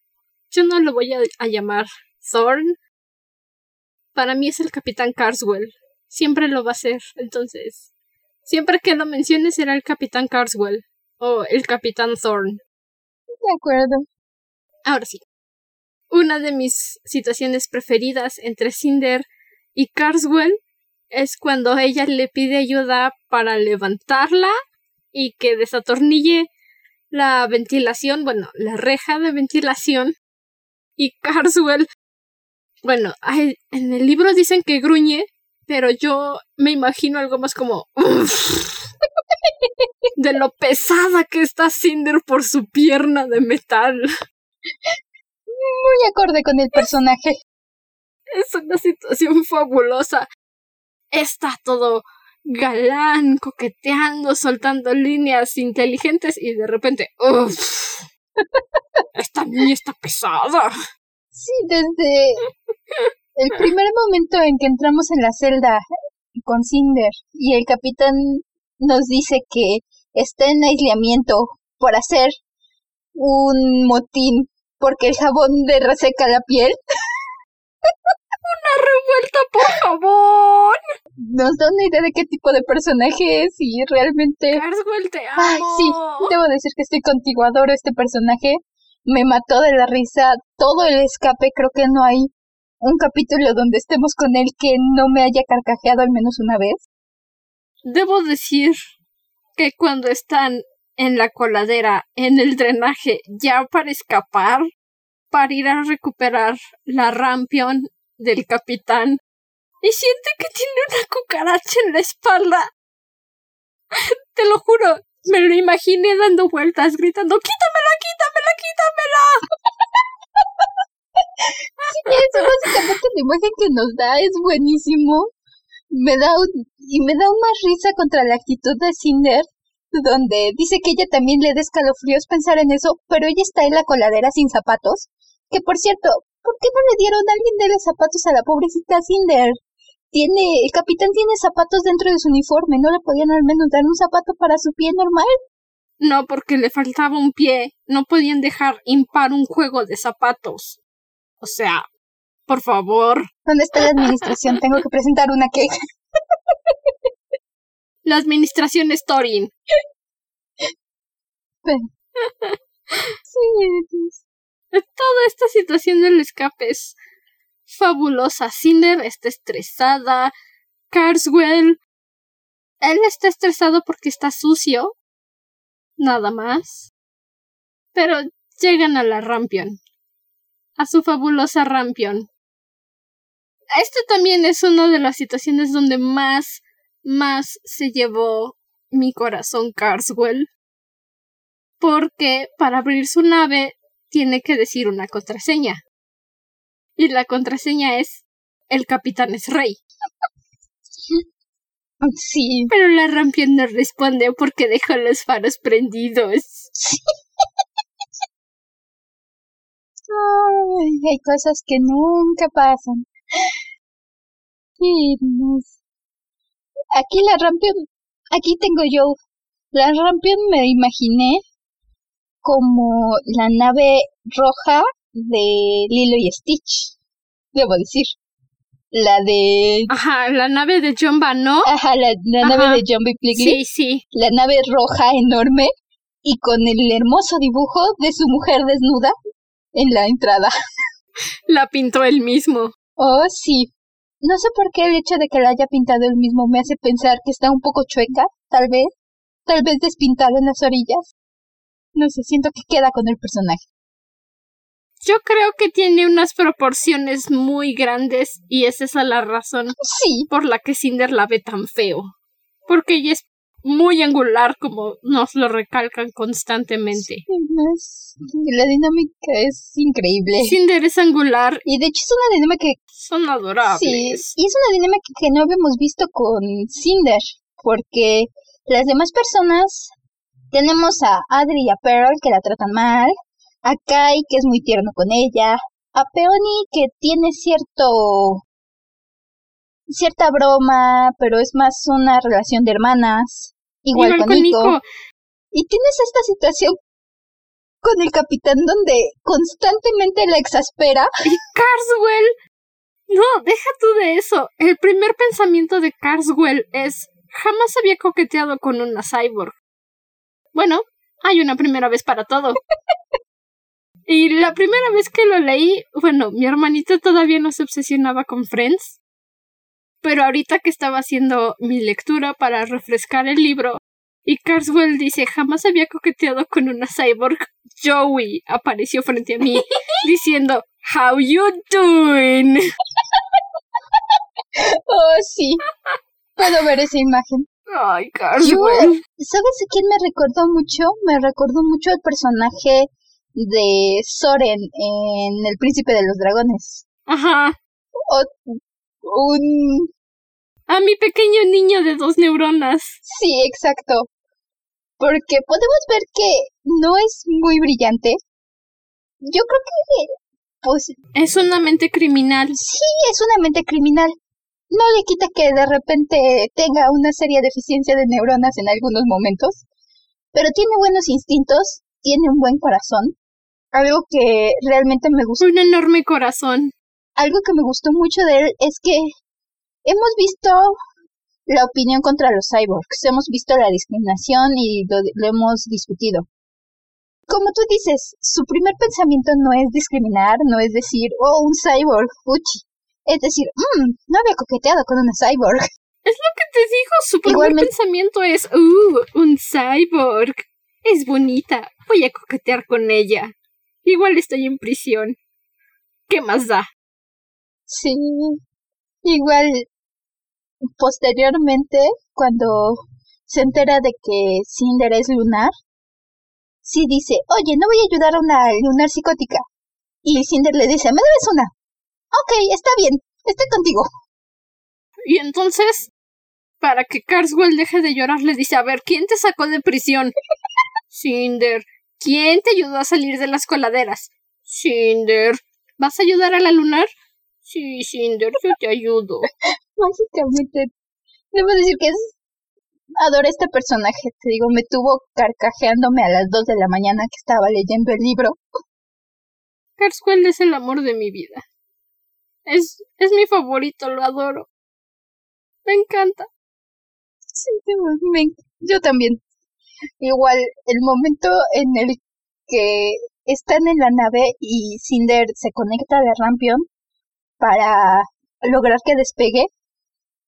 Speaker 1: yo no lo voy a, llamar Thorn. Para mí es el Capitán Carswell. Siempre lo va a ser. Entonces, siempre que lo mencione será el Capitán Carswell o el Capitán Thorn.
Speaker 2: De acuerdo.
Speaker 1: Ahora sí. Una de mis situaciones preferidas entre Cinder y Carswell es cuando ella le pide ayuda para levantarla y que desatornille la ventilación, bueno, la reja de ventilación y Carswell, bueno, en el libro dicen que gruñe, pero yo me imagino algo más como de lo pesada que está Cinder por su pierna de metal.
Speaker 2: Muy acorde con el personaje.
Speaker 1: Es una situación fabulosa. Está todo galán, coqueteando, soltando líneas inteligentes y de repente, ¡Uf! (laughs) Esta niña está pesada.
Speaker 2: Sí, desde el primer momento en que entramos en la celda con Cinder y el capitán nos dice que está en aislamiento por hacer un motín porque el jabón le reseca la piel.
Speaker 1: Una revuelta, por favor.
Speaker 2: Nos da una idea de qué tipo de personaje es y realmente.
Speaker 1: Carswell, te amo.
Speaker 2: Ay, sí, debo decir que estoy contigo, adoro este personaje. Me mató de la risa. Todo el escape, creo que no hay un capítulo donde estemos con él que no me haya carcajeado al menos una vez.
Speaker 1: Debo decir que cuando están en la coladera, en el drenaje, ya para escapar, para ir a recuperar la rampion del capitán, y siente que tiene una cucaracha en la espalda. Te lo juro, me lo imaginé dando vueltas, gritando ¡Quítamela, quítamela, quítamela! (laughs)
Speaker 2: Sí, eso básicamente la imagen que nos da es buenísimo. Me da y me da más risa contra la actitud de Cinder, donde dice que ella también le da escalofríos pensar en eso, pero ella está en la coladera sin zapatos. Que por cierto, ¿por qué no le dieron a alguien de los zapatos a la pobrecita Cinder? tiene, el capitán tiene zapatos dentro de su uniforme, ¿no le podían al menos dar un zapato para su pie normal?
Speaker 1: No, porque le faltaba un pie, no podían dejar impar un juego de zapatos. O sea, por favor.
Speaker 2: ¿Dónde está la administración? (laughs) Tengo que presentar una queja.
Speaker 1: La administración es Torin.
Speaker 2: sí,
Speaker 1: Toda esta situación del escape es fabulosa. Cinder está estresada. Carswell. Él está estresado porque está sucio. Nada más. Pero llegan a la Rampion. A su fabulosa Rampion. Esto también es una de las situaciones donde más, más se llevó mi corazón Carswell. Porque para abrir su nave tiene que decir una contraseña. Y la contraseña es el capitán es rey. (laughs)
Speaker 2: Sí.
Speaker 1: Pero la rampión no responde porque dejó los faros prendidos.
Speaker 2: hay cosas que nunca pasan. Aquí la rampión, aquí tengo yo. La rampión me imaginé como la nave roja de Lilo y Stitch, debo decir. La de...
Speaker 1: Ajá, la nave de Jumba, ¿no?
Speaker 2: Ajá, la, nave de Jumba y
Speaker 1: Sí, sí.
Speaker 2: La nave roja enorme y con el hermoso dibujo de su mujer desnuda en la entrada.
Speaker 1: La pintó él mismo.
Speaker 2: Oh, sí. No sé por qué el hecho de que la haya pintado él mismo me hace pensar que está un poco chueca, tal vez. Tal vez despintada en las orillas. No sé, siento que queda con el personaje.
Speaker 1: Yo creo que tiene unas proporciones muy grandes y es esa la razón
Speaker 2: sí.
Speaker 1: por la que Cinder la ve tan feo. Porque ella es muy angular como nos lo recalcan constantemente.
Speaker 2: la dinámica es increíble.
Speaker 1: Cinder es angular.
Speaker 2: Y de hecho es una dinámica que...
Speaker 1: Son adorables.
Speaker 2: Sí, y es una dinámica que no habíamos visto con Cinder, porque las demás personas tenemos a Adri y a Pearl que la tratan mal, a Kai, que es muy tierno con ella, a Peony, que tiene cierto cierta broma, pero es más una relación de hermanas, igual, con, Nico. Y tienes esta situación con el capitán donde constantemente la exaspera. (laughs)
Speaker 1: Y Carswell. No, deja tú de eso. El primer pensamiento de Carswell es jamás había coqueteado con una cyborg. Bueno, hay una primera vez para todo. (laughs) Y la primera vez que lo leí, bueno, mi hermanito todavía no se obsesionaba con Friends, pero ahorita que estaba haciendo mi lectura para refrescar el libro, y Carswell dice, jamás había coqueteado con una cyborg, Joey apareció frente a mí (laughs) diciendo, How you doing? (laughs)
Speaker 2: Oh, sí. Puedo ver esa imagen.
Speaker 1: Ay, Carswell.
Speaker 2: ¿Sabes a quién me recordó mucho? Me recordó mucho el personaje de Soren en El Príncipe de los Dragones.
Speaker 1: Ajá.
Speaker 2: O, un...
Speaker 1: A mi pequeño niño de dos neuronas.
Speaker 2: Sí, exacto. Porque podemos ver que no es muy brillante. Yo creo que... Pues...
Speaker 1: Es una mente criminal.
Speaker 2: Sí, es una mente criminal. No le quita que de repente tenga una seria deficiencia de neuronas en algunos momentos. Pero tiene buenos instintos, tiene un buen corazón algo que realmente me gustó.
Speaker 1: Un enorme corazón.
Speaker 2: Algo que me gustó mucho de él es que hemos visto la opinión contra los cyborgs, hemos visto la discriminación y lo, hemos discutido. Como tú dices, su primer pensamiento no es discriminar, no es decir, oh, un cyborg, fuchi. Es decir, mmm, no había coqueteado con una cyborg.
Speaker 1: Es lo que te digo, su primer pensamiento es, uh, un cyborg. Es bonita, voy a coquetear con ella. Igual estoy en prisión. ¿Qué más da?
Speaker 2: Sí. Igual, posteriormente, cuando se entera de que Cinder es lunar, sí dice, oye, no voy a ayudar a una lunar psicótica. Y Cinder le dice, me debes una. Ok, está bien, estoy contigo.
Speaker 1: Y entonces, para que Carswell deje de llorar, le dice, a ver, ¿quién te sacó de prisión? (laughs) Cinder. ¿Quién te ayudó a salir de las coladeras? Cinder. ¿Vas a ayudar a la lunar? Sí, Cinder, yo te ayudo. (laughs)
Speaker 2: Básicamente, debo decir que es... Adoro este personaje, te digo, me tuvo carcajeándome a las dos de la mañana que estaba leyendo el libro.
Speaker 1: Carswell es el amor de mi vida. Es, es mi favorito, lo adoro. Me encanta.
Speaker 2: Sí, yo también. Igual, el momento en el que están en la nave y Cinder se conecta de Rampion para lograr que despegue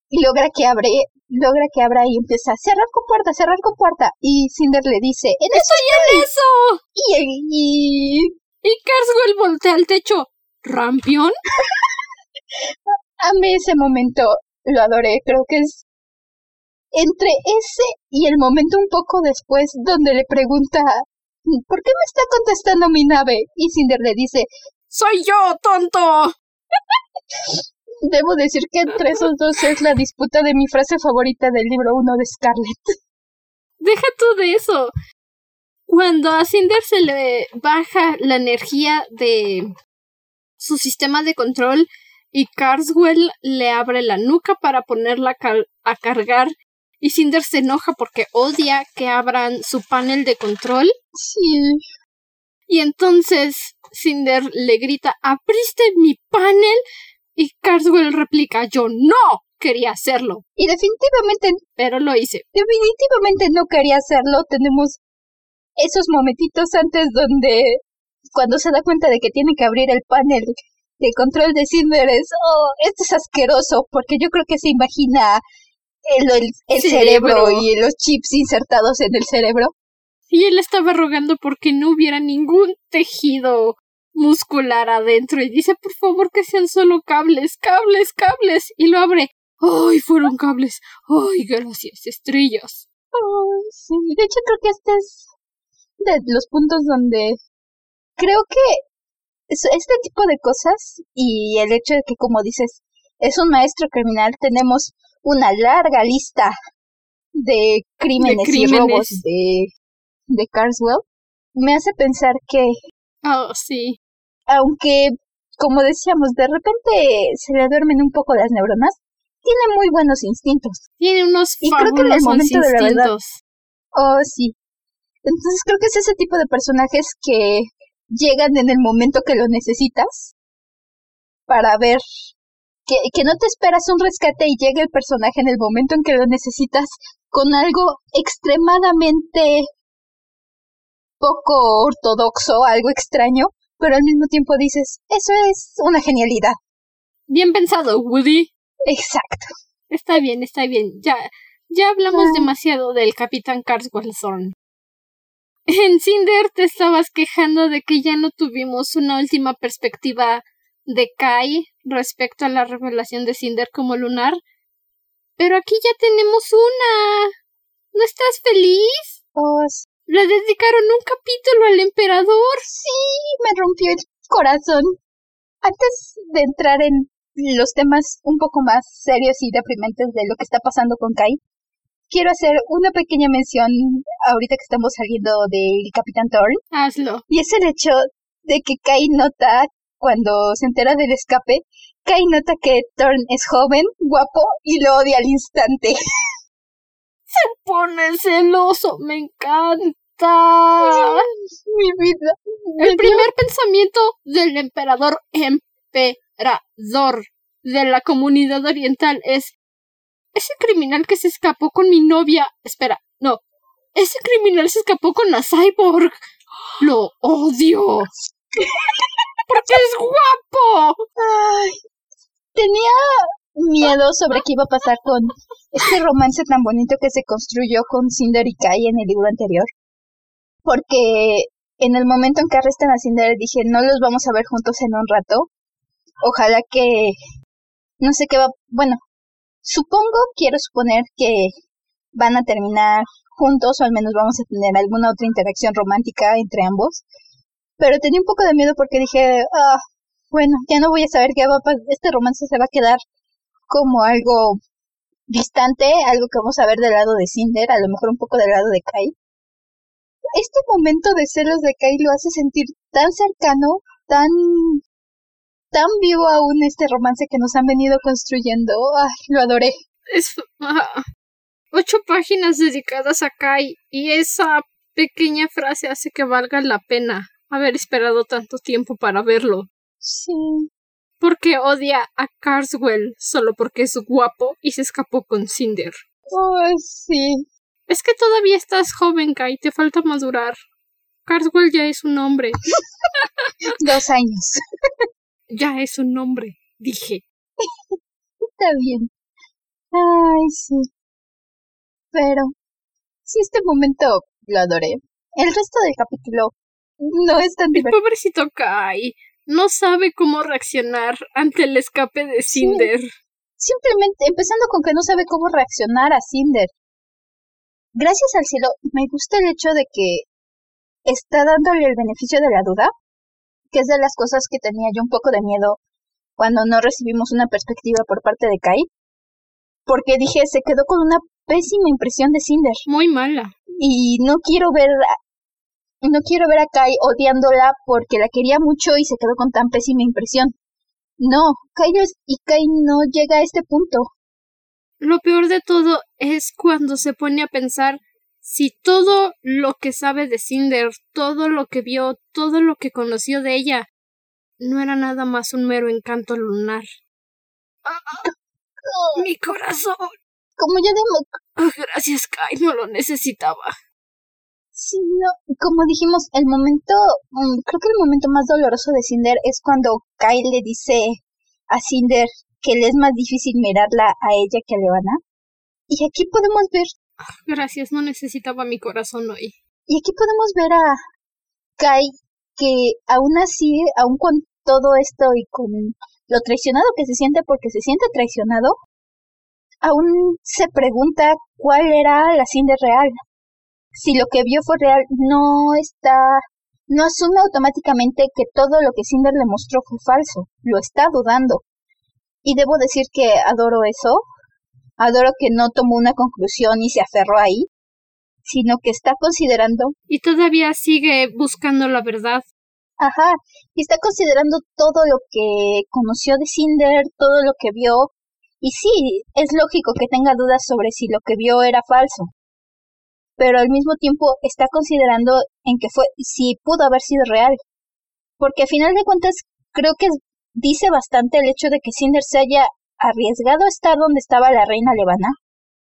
Speaker 2: y logra que abre, logra que abra y empieza a cerrar con puerta, cerrar con puerta y Cinder le dice,
Speaker 1: ¡En eso ¡Estoy en eso!
Speaker 2: Y, y...
Speaker 1: y Carswell voltea al techo. ¿Rampion? (laughs)
Speaker 2: mí ese momento, lo adoré, creo que es entre ese y el momento un poco después donde le pregunta ¿Por qué me está contestando mi nave? Y Cinder le dice
Speaker 1: ¡Soy yo, tonto!
Speaker 2: Debo decir que entre esos dos es la disputa de mi frase favorita del libro 1 de Scarlett.
Speaker 1: Deja tú de eso. Cuando a Cinder se le baja la energía de su sistema de control y Carswell le abre la nuca para ponerla a cargar y Cinder se enoja porque odia que abran su panel de control.
Speaker 2: Sí.
Speaker 1: Y entonces Cinder le grita, ¿abriste mi panel? Y Carswell replica, yo no quería hacerlo.
Speaker 2: Y definitivamente...
Speaker 1: Pero lo hice.
Speaker 2: Definitivamente no quería hacerlo. Tenemos esos momentitos antes donde cuando se da cuenta de que tiene que abrir el panel de control de Cinder es, oh, esto es asqueroso, porque yo creo que se imagina el, cerebro. y los chips insertados en el cerebro.
Speaker 1: Y él estaba rogando porque no hubiera ningún tejido muscular adentro y dice, por favor que sean solo cables, cables, cables. Y lo abre. ¡Ay, fueron cables! ¡Ay, gracias, estrellas!
Speaker 2: Ay, sí. De hecho, creo que este es de los puntos donde creo que este tipo de cosas y el hecho de que, como dices, es un maestro criminal, tenemos una larga lista de crímenes, y robos de, de Carswell, me hace pensar que...
Speaker 1: Oh, sí.
Speaker 2: Aunque, como decíamos, de repente se le duermen un poco las neuronas, tiene muy buenos instintos.
Speaker 1: Tiene unos y creo que en el momento de la verdad.
Speaker 2: Oh, sí. Entonces creo que es ese tipo de personajes que llegan en el momento que lo necesitas para ver que, no te esperas un rescate y llega el personaje en el momento en que lo necesitas con algo extremadamente poco ortodoxo, algo extraño, pero al mismo tiempo dices, eso es una genialidad.
Speaker 1: Bien pensado, Woody.
Speaker 2: Exacto.
Speaker 1: Está bien, está bien. Ya, ya hablamos ah. demasiado del Capitán Carswell En Cinder te estabas quejando de que ya no tuvimos una última perspectiva de Kai respecto a la revelación de Cinder como lunar. Pero aquí ya tenemos una. ¿No estás feliz?
Speaker 2: Oh,
Speaker 1: Le dedicaron un capítulo al emperador.
Speaker 2: Sí, me rompió el corazón. Antes de entrar en los temas un poco más serios y deprimentes de lo que está pasando con Kai, quiero hacer una pequeña mención ahorita que estamos saliendo del Capitán Thorn.
Speaker 1: Hazlo.
Speaker 2: Y es el hecho de que Kai nota cuando se entera del escape, Kai nota que Thorn es joven, guapo y lo odia al instante. (laughs)
Speaker 1: Se pone celoso, me encanta.
Speaker 2: Mi vida.
Speaker 1: El primer pensamiento del emperador emperador de la comunidad oriental es ese criminal que se escapó con mi novia. Espera, no. Ese criminal se escapó con la cyborg. Lo odio. (laughs) porque es guapo.
Speaker 2: Ay, tenía miedo sobre qué iba a pasar con este romance tan bonito que se construyó con Cinder y Kai en el libro anterior. Porque en el momento en que arrestan a Cinder dije, no los vamos a ver juntos en un rato. Ojalá que... No sé qué va... Bueno, supongo, quiero suponer que van a terminar juntos o al menos vamos a tener alguna otra interacción romántica entre ambos. Pero tenía un poco de miedo porque dije, ah, bueno, ya no voy a saber qué va a pasar. Este romance se va a quedar como algo distante, algo que vamos a ver del lado de Cinder, a lo mejor un poco del lado de Kai. Este momento de celos de Kai lo hace sentir tan cercano, tan tan vivo aún este romance que nos han venido construyendo. Ay, lo adoré.
Speaker 1: Es ah, ocho páginas dedicadas a Kai y esa pequeña frase hace que valga la pena haber esperado tanto tiempo para verlo.
Speaker 2: Sí.
Speaker 1: Porque odia a Carswell solo porque es guapo y se escapó con Cinder.
Speaker 2: Oh, sí.
Speaker 1: Es que todavía estás joven, Kai, te falta madurar. Carswell ya es un hombre. (laughs)
Speaker 2: Dos años.
Speaker 1: ya es un hombre, dije.
Speaker 2: Está bien. Ay, sí. Pero, sí, este momento lo adoré. El resto del capítulo no es tan divertido.
Speaker 1: Pobrecito Kai no sabe cómo reaccionar ante el escape de Cinder.
Speaker 2: Simplemente, empezando con que no sabe cómo reaccionar a Cinder. Gracias al cielo, me gusta el hecho de que está dándole el beneficio de la duda, que es de las cosas que tenía yo un poco de miedo cuando no recibimos una perspectiva por parte de Kai. Porque dije, se quedó con una pésima impresión de Cinder.
Speaker 1: Muy mala.
Speaker 2: Y no quiero ver no quiero ver a Kai odiándola porque la quería mucho y se quedó con tan pésima impresión. No, Kai y Kai no llega a este punto.
Speaker 1: Lo peor de todo es cuando se pone a pensar si todo lo que sabe de Cinder, todo lo que vio, todo lo que conoció de ella, no era nada más un mero encanto lunar. (laughs) Mi corazón.
Speaker 2: Como yo demo.
Speaker 1: Ah, gracias, Kai, no lo necesitaba.
Speaker 2: Sí, no, como dijimos, el momento, mm, creo que el momento más doloroso de Cinder es cuando Kai le dice a Cinder que le es más difícil mirarla a ella que a Levana. Y aquí podemos ver...
Speaker 1: Gracias, no necesitaba mi corazón hoy.
Speaker 2: Y aquí podemos ver a Kai que aún así, aún con todo esto y con lo traicionado que se siente porque se siente traicionado, aún se pregunta cuál era la Cinder real si lo que vio fue real, no está, no asume automáticamente que todo lo que Cinder le mostró fue falso, lo está dudando. Y debo decir que adoro eso, adoro que no tomó una conclusión y se aferró ahí, sino que está considerando.
Speaker 1: Y todavía sigue buscando la verdad.
Speaker 2: Ajá, y está considerando todo lo que conoció de Cinder, todo lo que vio, y sí, es lógico que tenga dudas sobre si lo que vio era falso pero al mismo tiempo está considerando en que fue si pudo haber sido real. Porque a final de cuentas creo que dice bastante el hecho de que Cinder se haya arriesgado a estar donde estaba la reina Levana,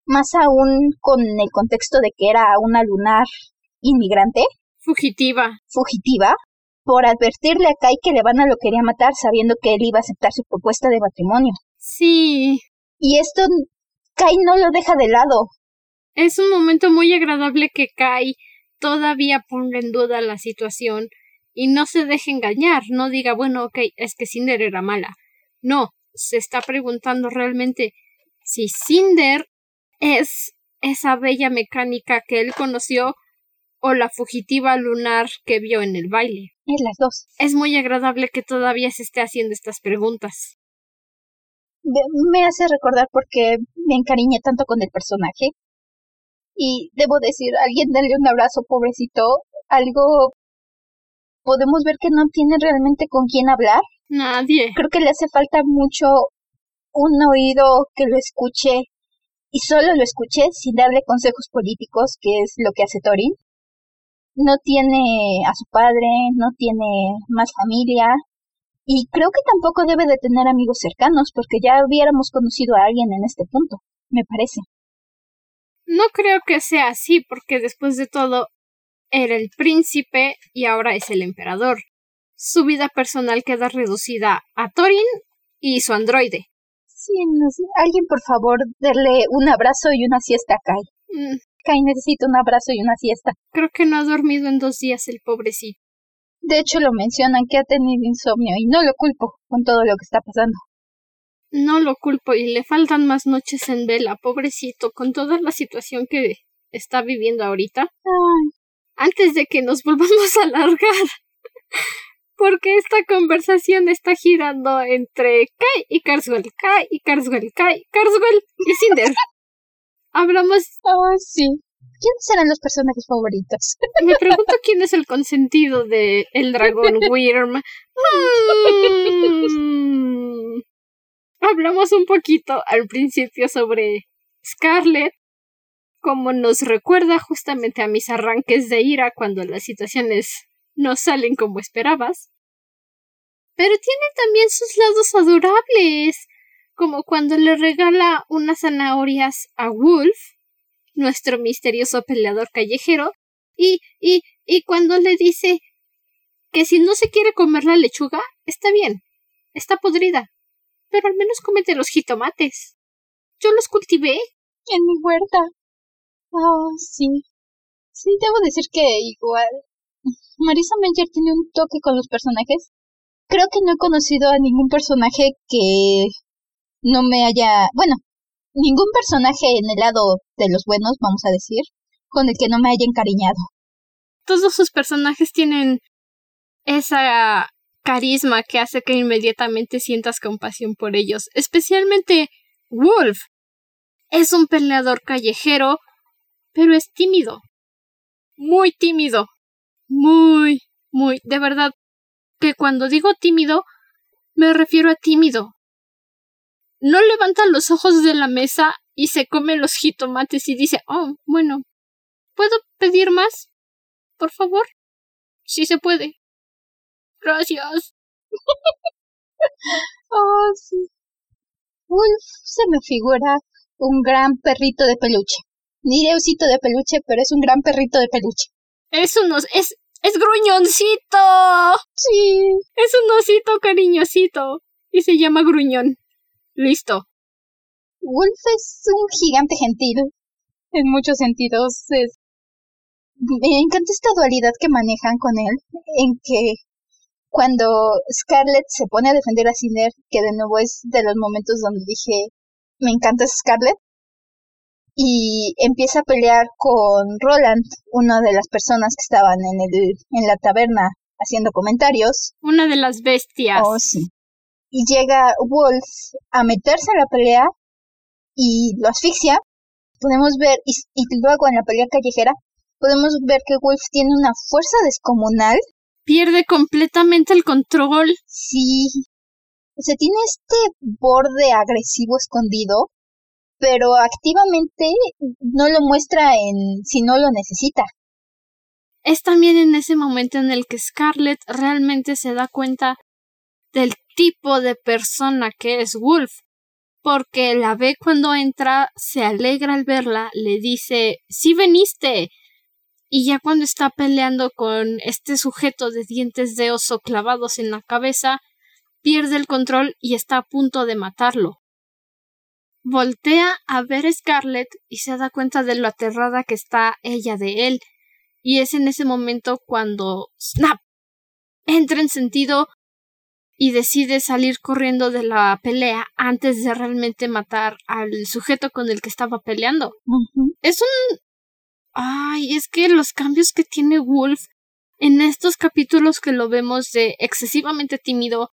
Speaker 2: más aún con el contexto de que era una lunar inmigrante.
Speaker 1: Fugitiva.
Speaker 2: Fugitiva. Por advertirle a Kai que Levana lo quería matar sabiendo que él iba a aceptar su propuesta de matrimonio.
Speaker 1: Sí.
Speaker 2: Y esto Kai no lo deja de lado.
Speaker 1: Es un momento muy agradable que Kai todavía ponga en duda la situación y no se deje engañar, no diga, bueno, ok, es que Cinder era mala. No, se está preguntando realmente si Cinder es esa bella mecánica que él conoció o la fugitiva lunar que vio en el baile.
Speaker 2: Es las dos.
Speaker 1: Es muy agradable que todavía se esté haciendo estas preguntas.
Speaker 2: Me hace recordar porque me encariñé tanto con el personaje y debo decir, alguien darle un abrazo, pobrecito, algo podemos ver que no tiene realmente con quién hablar.
Speaker 1: Nadie.
Speaker 2: Creo que le hace falta mucho un oído que lo escuche y solo lo escuche sin darle consejos políticos, que es lo que hace Torin. No tiene a su padre, no tiene más familia y creo que tampoco debe de tener amigos cercanos porque ya hubiéramos conocido a alguien en este punto, me parece.
Speaker 1: No creo que sea así, porque después de todo era el príncipe y ahora es el emperador. Su vida personal queda reducida a Thorin y su androide.
Speaker 2: Sí, no sé. Alguien, por favor, darle un abrazo y una siesta a Kai.
Speaker 1: Mm,
Speaker 2: Kai necesita un abrazo y una siesta.
Speaker 1: creo que no ha dormido en dos días el pobrecito.
Speaker 2: De hecho, lo mencionan que ha tenido insomnio y no lo culpo con todo lo que está pasando.
Speaker 1: No lo culpo y le faltan más noches en vela, pobrecito, con toda la situación que está viviendo ahorita.
Speaker 2: Ay,
Speaker 1: Antes de que nos volvamos a alargar. (laughs) Porque esta conversación está girando entre Kai y Carswell, Kai y Carswell, Kai, Carswell y Cinder. (laughs) Hablamos,
Speaker 2: ay, sí. ¿Quiénes serán los personajes favoritos? (laughs)
Speaker 1: me pregunto quién es el consentido de el dragón Wyrm. Mm. Hablamos un poquito al principio sobre Scarlet, como nos recuerda justamente a mis arranques de ira cuando las situaciones no salen como esperabas. Pero tiene también sus lados adorables, como cuando le regala unas zanahorias a Wolf, nuestro misterioso peleador callejero, y, y, y cuando le dice que si no se quiere comer la lechuga, está bien, está podrida, pero al menos cómete los jitomates. Yo los cultivé.
Speaker 2: En mi huerta. Oh, sí. Sí, debo decir que igual. Marisa Mayer tiene un toque con los personajes. Creo que no he conocido a ningún personaje que no me haya. Bueno, ningún personaje en el lado de los buenos, vamos a decir, con el que no me haya encariñado.
Speaker 1: Todos sus personajes tienen esa carisma que hace que inmediatamente sientas compasión por ellos, especialmente Wolf. Es un peleador callejero, pero es tímido. Muy tímido. Muy, muy, de verdad, que cuando digo tímido, me refiero a tímido. No levanta los ojos de la mesa y se come los jitomates y dice, oh, bueno, ¿puedo pedir más? Por favor. Sí se puede. Gracias.
Speaker 2: Oh, sí. Wolf se me figura un gran perrito de peluche. Ni osito de peluche, pero es un gran perrito de peluche.
Speaker 1: Es un os- es, es gruñoncito.
Speaker 2: Sí.
Speaker 1: Es un osito cariñosito. Y se llama gruñón. Listo.
Speaker 2: Wolf es un gigante gentil. En muchos sentidos. Es... Me encanta esta dualidad que manejan con él. En que cuando Scarlett se pone a defender a Cinder, que de nuevo es de los momentos donde dije, me encanta Scarlett. Y empieza a pelear con Roland, una de las personas que estaban en, el, en la taberna haciendo comentarios.
Speaker 1: Una de las bestias.
Speaker 2: Oh, sí. Y llega Wolf a meterse en la pelea y lo asfixia. Podemos ver, y, y luego en la pelea callejera, podemos ver que Wolf tiene una fuerza descomunal.
Speaker 1: Pierde completamente el control.
Speaker 2: Sí. O sea, tiene este borde agresivo escondido, pero activamente no lo muestra en si no lo necesita.
Speaker 1: Es también en ese momento en el que Scarlett realmente se da cuenta del tipo de persona que es Wolf. Porque la ve cuando entra, se alegra al verla, le dice, sí veniste. Y ya cuando está peleando con este sujeto de dientes de oso clavados en la cabeza, pierde el control y está a punto de matarlo. Voltea a ver a Scarlett y se da cuenta de lo aterrada que está ella de él. Y es en ese momento cuando Snap entra en sentido y decide salir corriendo de la pelea antes de realmente matar al sujeto con el que estaba peleando. Es un... Ay, es que los cambios que tiene Wolf en estos capítulos que lo vemos de excesivamente tímido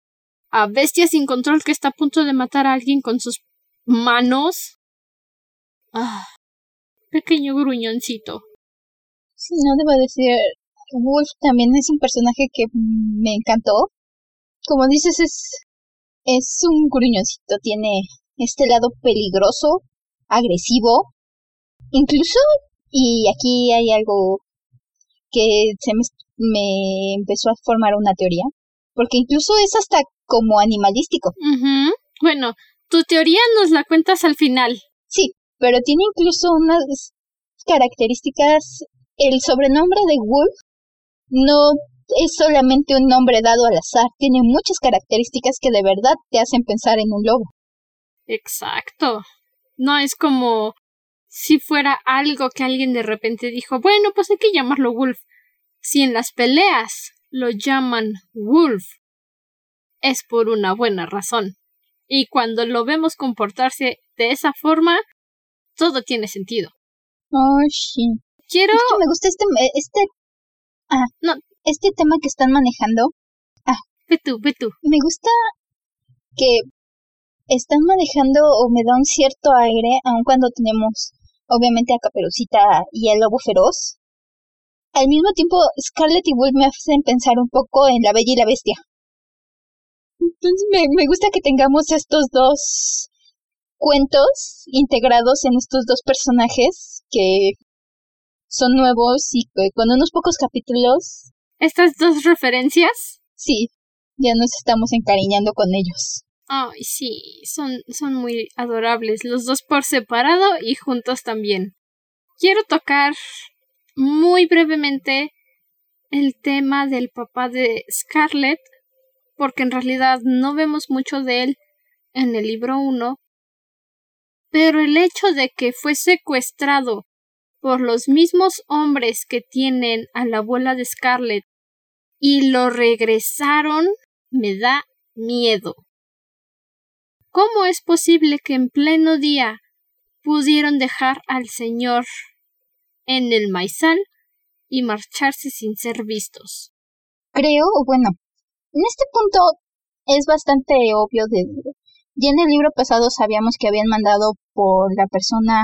Speaker 1: a bestia sin control que está a punto de matar a alguien con sus manos. Ah, pequeño gruñoncito.
Speaker 2: Sí, no debo decir, Wolf también es un personaje que me encantó. Como dices, es, es un gruñoncito, tiene este lado peligroso, agresivo. Incluso, y aquí hay algo que se me, me empezó a formar una teoría, porque incluso es hasta como animalístico.
Speaker 1: Bueno, tu teoría nos la cuentas al final.
Speaker 2: Sí, pero tiene incluso unas características. El sobrenombre de Wolf no es solamente un nombre dado al azar, tiene muchas características que de verdad te hacen pensar en un lobo.
Speaker 1: Exacto. No es como si fuera algo que alguien de repente dijo, bueno, pues hay que llamarlo Wolf. Si en las peleas lo llaman Wolf, es por una buena razón. Y cuando lo vemos comportarse de esa forma, todo tiene sentido.
Speaker 2: Oh, sí.
Speaker 1: Quiero.
Speaker 2: Es que me gusta este. este ah, no. Este tema que están manejando. Ah.
Speaker 1: Ve tú, ve tú.
Speaker 2: Me gusta que están manejando o me da un cierto aire, aun cuando tenemos, obviamente, a Caperucita y el lobo feroz. Al mismo tiempo, Scarlett y Wolf me hacen pensar un poco en La Bella y la Bestia. Entonces me, me gusta que tengamos estos dos cuentos integrados en estos dos personajes que son nuevos y con unos pocos capítulos.
Speaker 1: ¿Estas dos referencias?
Speaker 2: Sí, ya nos estamos encariñando con ellos.
Speaker 1: Ay, sí, son, son muy adorables, los dos por separado y juntos también. Quiero tocar muy brevemente el tema del papá de Scarlett, porque en realidad no vemos mucho de él en el libro 1, pero el hecho de que fue secuestrado por los mismos hombres que tienen a la abuela de Scarlett y lo regresaron me da miedo. ¿Cómo es posible que en pleno día pudieron dejar al señor en el maizal y marcharse sin ser vistos?
Speaker 2: Creo, bueno, en este punto es bastante obvio de ya en el libro pasado sabíamos que habían mandado por la persona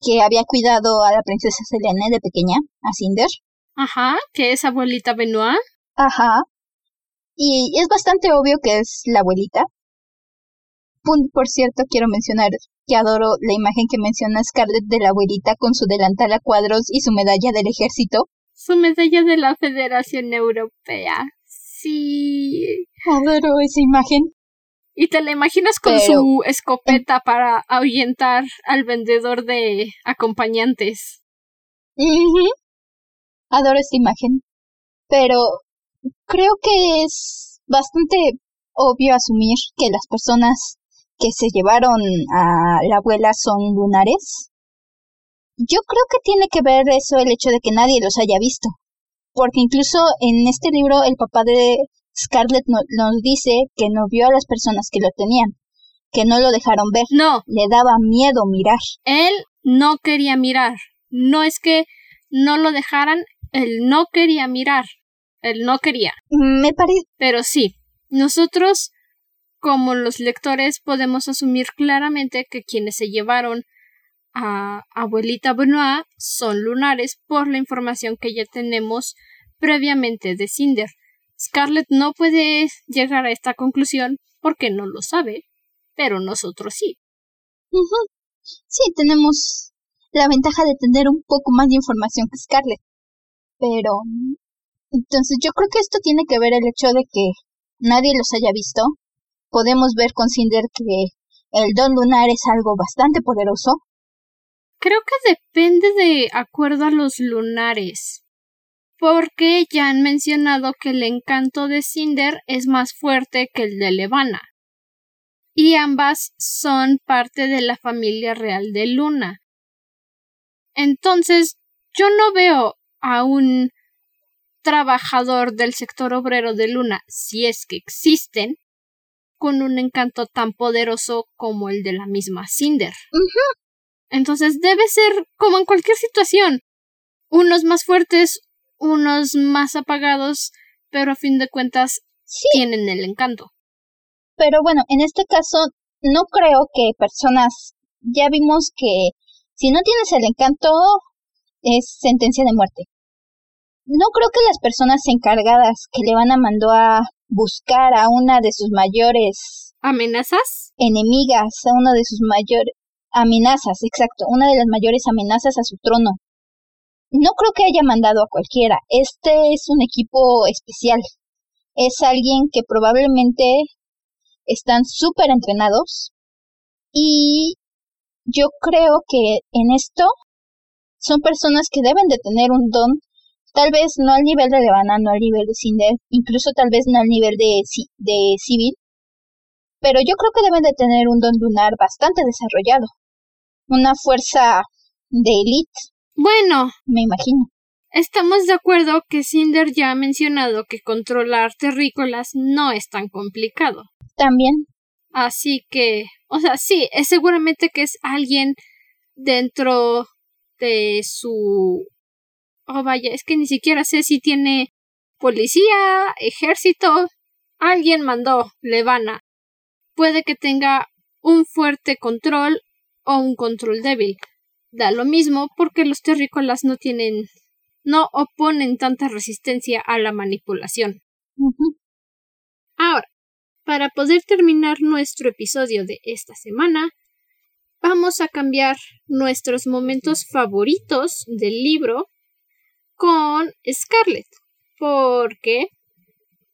Speaker 2: que había cuidado a la princesa Selene de pequeña, a Cinder.
Speaker 1: Ajá, que es abuelita Benoit.
Speaker 2: Ajá. Y es bastante obvio que es la abuelita. Por cierto, quiero mencionar que adoro la imagen que menciona Scarlett de la abuelita con su delantal a cuadros y su medalla del ejército.
Speaker 1: Su medalla de la Federación Europea. Sí.
Speaker 2: Adoro esa imagen.
Speaker 1: Y te la imaginas con su escopeta para ahuyentar al vendedor de acompañantes.
Speaker 2: Adoro esta imagen. Pero creo que es bastante obvio asumir que las personas que se llevaron a la abuela son lunares. Yo creo que tiene que ver eso el hecho de que nadie los haya visto. Porque incluso en este libro el papá de Scarlett nos dice que no vio a las personas que lo tenían, que no lo dejaron ver.
Speaker 1: No.
Speaker 2: Le daba miedo mirar.
Speaker 1: Él no quería mirar. No es que no lo dejaran, él no quería mirar. Él no quería.
Speaker 2: Me parece.
Speaker 1: Pero sí, nosotros, como los lectores, podemos asumir claramente que quienes se llevaron a abuelita Benoit son lunares por la información que ya tenemos previamente de Cinder. Scarlett no puede llegar a esta conclusión porque no lo sabe, pero nosotros sí.
Speaker 2: Sí, tenemos la ventaja de tener un poco más de información que Scarlett. Pero... Entonces yo creo que esto tiene que ver el hecho de que nadie los haya visto. Podemos ver con Cinder que el don lunar es algo bastante poderoso.
Speaker 1: Creo que depende de acuerdo a los lunares porque ya han mencionado que el encanto de Cinder es más fuerte que el de Levana. Y ambas son parte de la familia real de Luna. Entonces, yo no veo a un trabajador del sector obrero de Luna, si es que existen, con un encanto tan poderoso como el de la misma Cinder. Entonces debe ser como en cualquier situación. Unos más fuertes, unos más apagados, pero a fin de cuentas tienen el encanto.
Speaker 2: Pero bueno, en este caso no creo que personas, ya vimos que si no tienes el encanto es sentencia de muerte. No creo que las personas encargadas que le van a mandar a buscar a una de sus mayores
Speaker 1: amenazas,
Speaker 2: enemigas, a una de sus mayores amenazas, exacto, una de las mayores amenazas a su trono, no creo que haya mandado a cualquiera. Este es un equipo especial. Es alguien que probablemente están súper entrenados. Y yo creo que en esto son personas que deben de tener un don, tal vez no al nivel de Levana, no al nivel de Cinder, incluso tal vez no al nivel de, de Civil, pero yo creo que deben de tener un don lunar bastante desarrollado. Una fuerza de élite.
Speaker 1: Bueno,
Speaker 2: me imagino.
Speaker 1: Estamos de acuerdo que Cinder ya ha mencionado que controlar terrícolas no es tan complicado.
Speaker 2: También.
Speaker 1: Así que, o sea, sí, es seguramente que es alguien dentro de su... Oh, vaya, es que ni siquiera sé si tiene policía, ejército. Alguien mandó Levana. Puede que tenga un fuerte control o un control débil. Da lo mismo porque los terrícolas no tienen no oponen tanta resistencia a la manipulación. Ahora, para poder terminar nuestro episodio de esta semana, vamos a cambiar nuestros momentos favoritos del libro con Scarlett, porque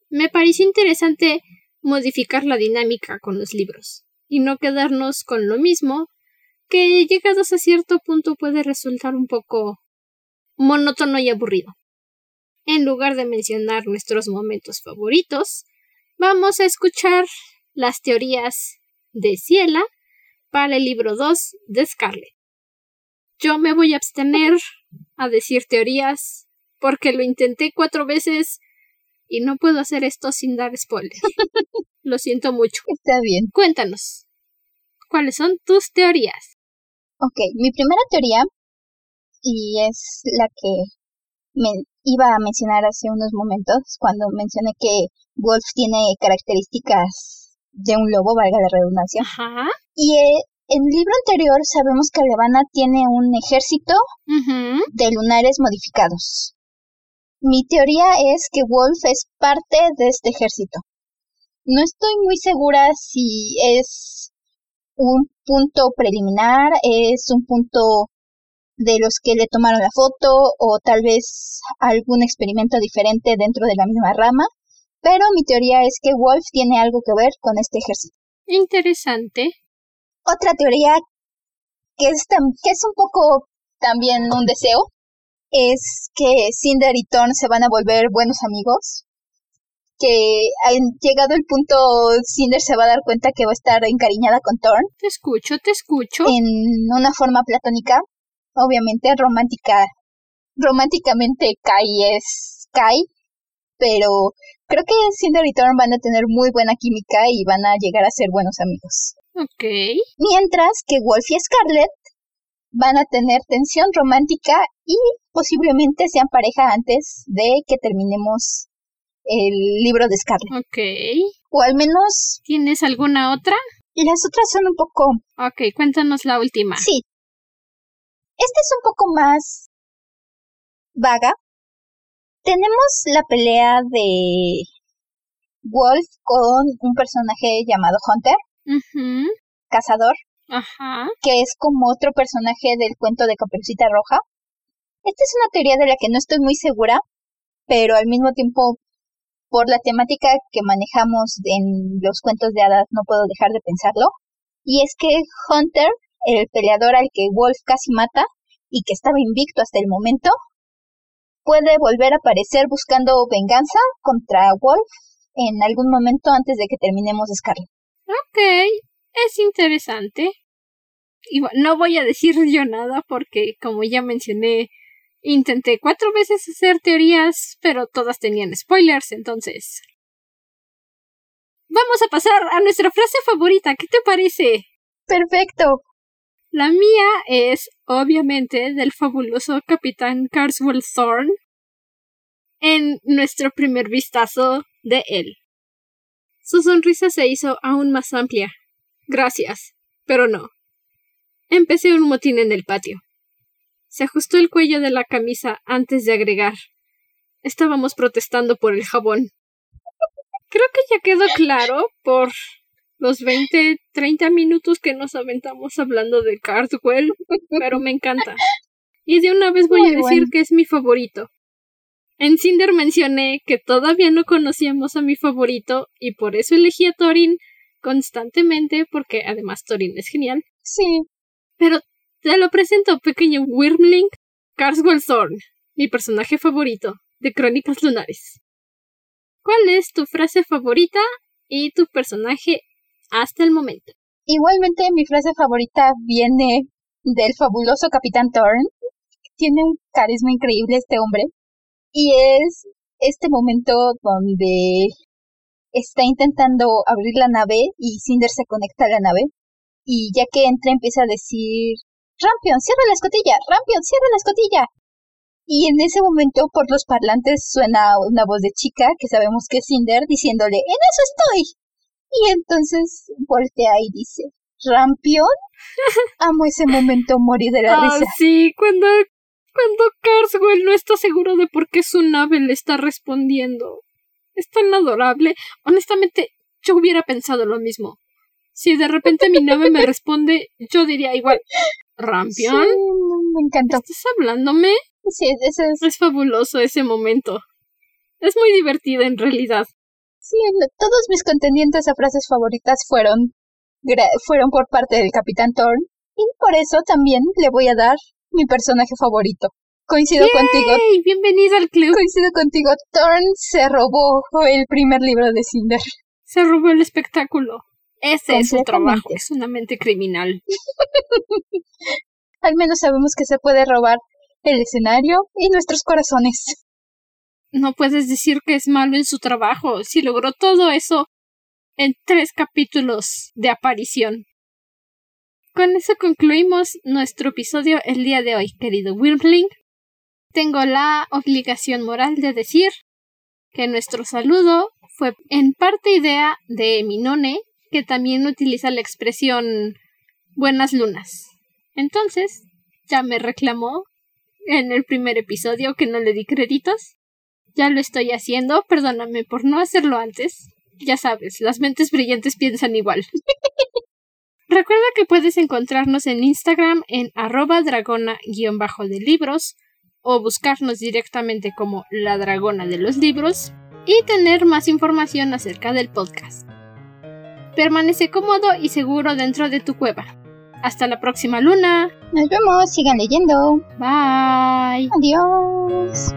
Speaker 1: me parece interesante modificar la dinámica con los libros y no quedarnos con lo mismo que llegados a cierto punto puede resultar un poco monótono y aburrido. En lugar de mencionar nuestros momentos favoritos, vamos a escuchar las teorías de Ciela para el libro 2 de Scarlett. Yo me voy a abstener a decir teorías porque lo intenté cuatro veces y no puedo hacer esto sin dar spoiler. (laughs) lo siento mucho.
Speaker 2: Está bien.
Speaker 1: Cuéntanos, ¿cuáles son tus teorías?
Speaker 2: Ok, mi primera teoría y es la que me iba a mencionar hace unos momentos cuando mencioné que Wolf tiene características de un lobo, valga la redundancia.
Speaker 1: Ajá.
Speaker 2: Y eh, en el libro anterior sabemos que Levana tiene un ejército de lunares modificados. Mi teoría es que Wolf es parte de este ejército. No estoy muy segura si es un punto preliminar, es un punto de los que le tomaron la foto o tal vez algún experimento diferente dentro de la misma rama, pero mi teoría es que Wolf tiene algo que ver con este ejército.
Speaker 1: Interesante.
Speaker 2: Otra teoría que es, que es un poco también un deseo es que Cinder y Thorn se van a volver buenos amigos. Que al llegado el punto Cinder se va a dar cuenta que va a estar encariñada con Thorn.
Speaker 1: Te escucho, te escucho.
Speaker 2: En una forma platónica obviamente romántica, románticamente Kai es Kai, pero creo que Cinder y Thorn van a tener muy buena química y van a llegar a ser buenos amigos.
Speaker 1: Ok.
Speaker 2: Mientras que Wolf y Scarlett van a tener tensión romántica y posiblemente sean pareja antes de que terminemos el libro de Scarlett.
Speaker 1: Ok.
Speaker 2: O al menos...
Speaker 1: ¿Tienes alguna otra?
Speaker 2: Las otras son un poco...
Speaker 1: Ok, cuéntanos la última.
Speaker 2: Sí, esta es un poco más vaga. Tenemos la pelea de Wolf con un personaje llamado Hunter, cazador, que es como otro personaje del cuento de Caperucita Roja. Esta es una teoría de la que no estoy muy segura, pero al mismo tiempo, por la temática que manejamos en los cuentos de hadas, no puedo dejar de pensarlo. Y es que Hunter el peleador al que Wolf casi mata y que estaba invicto hasta el momento, puede volver a aparecer buscando venganza contra Wolf en algún momento antes de que terminemos Scarlet.
Speaker 1: Ok, es interesante. Y no voy a decir (laughs) yo nada porque, como ya mencioné, intenté cuatro veces hacer teorías, pero todas tenían spoilers, entonces... Vamos a pasar a nuestra frase favorita, ¿qué te parece?
Speaker 2: Perfecto.
Speaker 1: La mía es, obviamente, del fabuloso capitán Carswell Thorne en nuestro primer vistazo de él. Su sonrisa se hizo aún más amplia. Gracias, pero no. Empecé un motín en el patio. Se ajustó el cuello de la camisa antes de agregar. Estábamos protestando por el jabón. Creo que ya quedó claro por los 20, 30 minutos que nos aventamos hablando de Cardwell, pero me encanta. Y de una vez voy a decir que es mi favorito. En Cinder mencioné que todavía no conocíamos a mi favorito y por eso elegí a Thorin constantemente porque además Thorin es genial.
Speaker 2: Sí.
Speaker 1: Pero te lo presento, pequeño Wyrmling, Carswell Thorn, mi personaje favorito de Crónicas Lunares. ¿Cuál es tu frase favorita y tu personaje hasta el momento.
Speaker 2: Igualmente, mi frase favorita viene del fabuloso Capitán Thorn. Tiene un carisma increíble este hombre. Y es este momento donde está intentando abrir la nave y Cinder se conecta a la nave. Y ya que entra empieza a decir, Rampion, cierra la escotilla, Rampion, cierra la escotilla. Y en ese momento por los parlantes suena una voz de chica que sabemos que es Cinder diciéndole, en eso estoy. Y entonces voltea y dice, ¿Rampion? Amo ese momento morir de la (laughs)
Speaker 1: Ah,
Speaker 2: risa.
Speaker 1: sí, cuando, cuando Carswell no está seguro de por qué su nave le está respondiendo. Es tan adorable. Honestamente, yo hubiera pensado lo mismo. Si de repente mi nave me responde, yo diría igual,
Speaker 2: Sí,
Speaker 1: ¿Rampion?
Speaker 2: me encantó.
Speaker 1: ¿Estás hablándome?
Speaker 2: Sí, ese es,
Speaker 1: Es fabuloso ese momento. Es muy divertido en realidad.
Speaker 2: sí, todos mis contendientes a frases favoritas fueron, fueron por parte del Capitán Thorn. Y por eso también le voy a dar mi personaje favorito. Coincido contigo,
Speaker 1: ¡Yay! Bienvenido al club.
Speaker 2: coincido contigo. Thorn se robó el primer libro de Cinder.
Speaker 1: Se robó el espectáculo. Ese es su trabajo. Es una mente criminal. (laughs)
Speaker 2: Al menos sabemos que se puede robar el escenario y nuestros corazones.
Speaker 1: No puedes decir que es malo en su trabajo si logró todo eso en tres capítulos de aparición. Con eso concluimos nuestro episodio el día de hoy, querido Wyrmling. Tengo la obligación moral de decir que nuestro saludo fue en parte idea de Minone, que también utiliza la expresión buenas lunas. Entonces, ya me reclamó en el primer episodio que no le di créditos. Ya lo estoy haciendo, perdóname por no hacerlo antes. Ya sabes, las mentes brillantes piensan igual. (laughs) Recuerda que puedes encontrarnos en Instagram en arroba dragona-de libros o buscarnos directamente como la dragona de los libros y tener más información acerca del podcast. Permanece cómodo y seguro dentro de tu cueva. Hasta la próxima luna.
Speaker 2: Nos vemos, sigan leyendo.
Speaker 1: Bye.
Speaker 2: Adiós.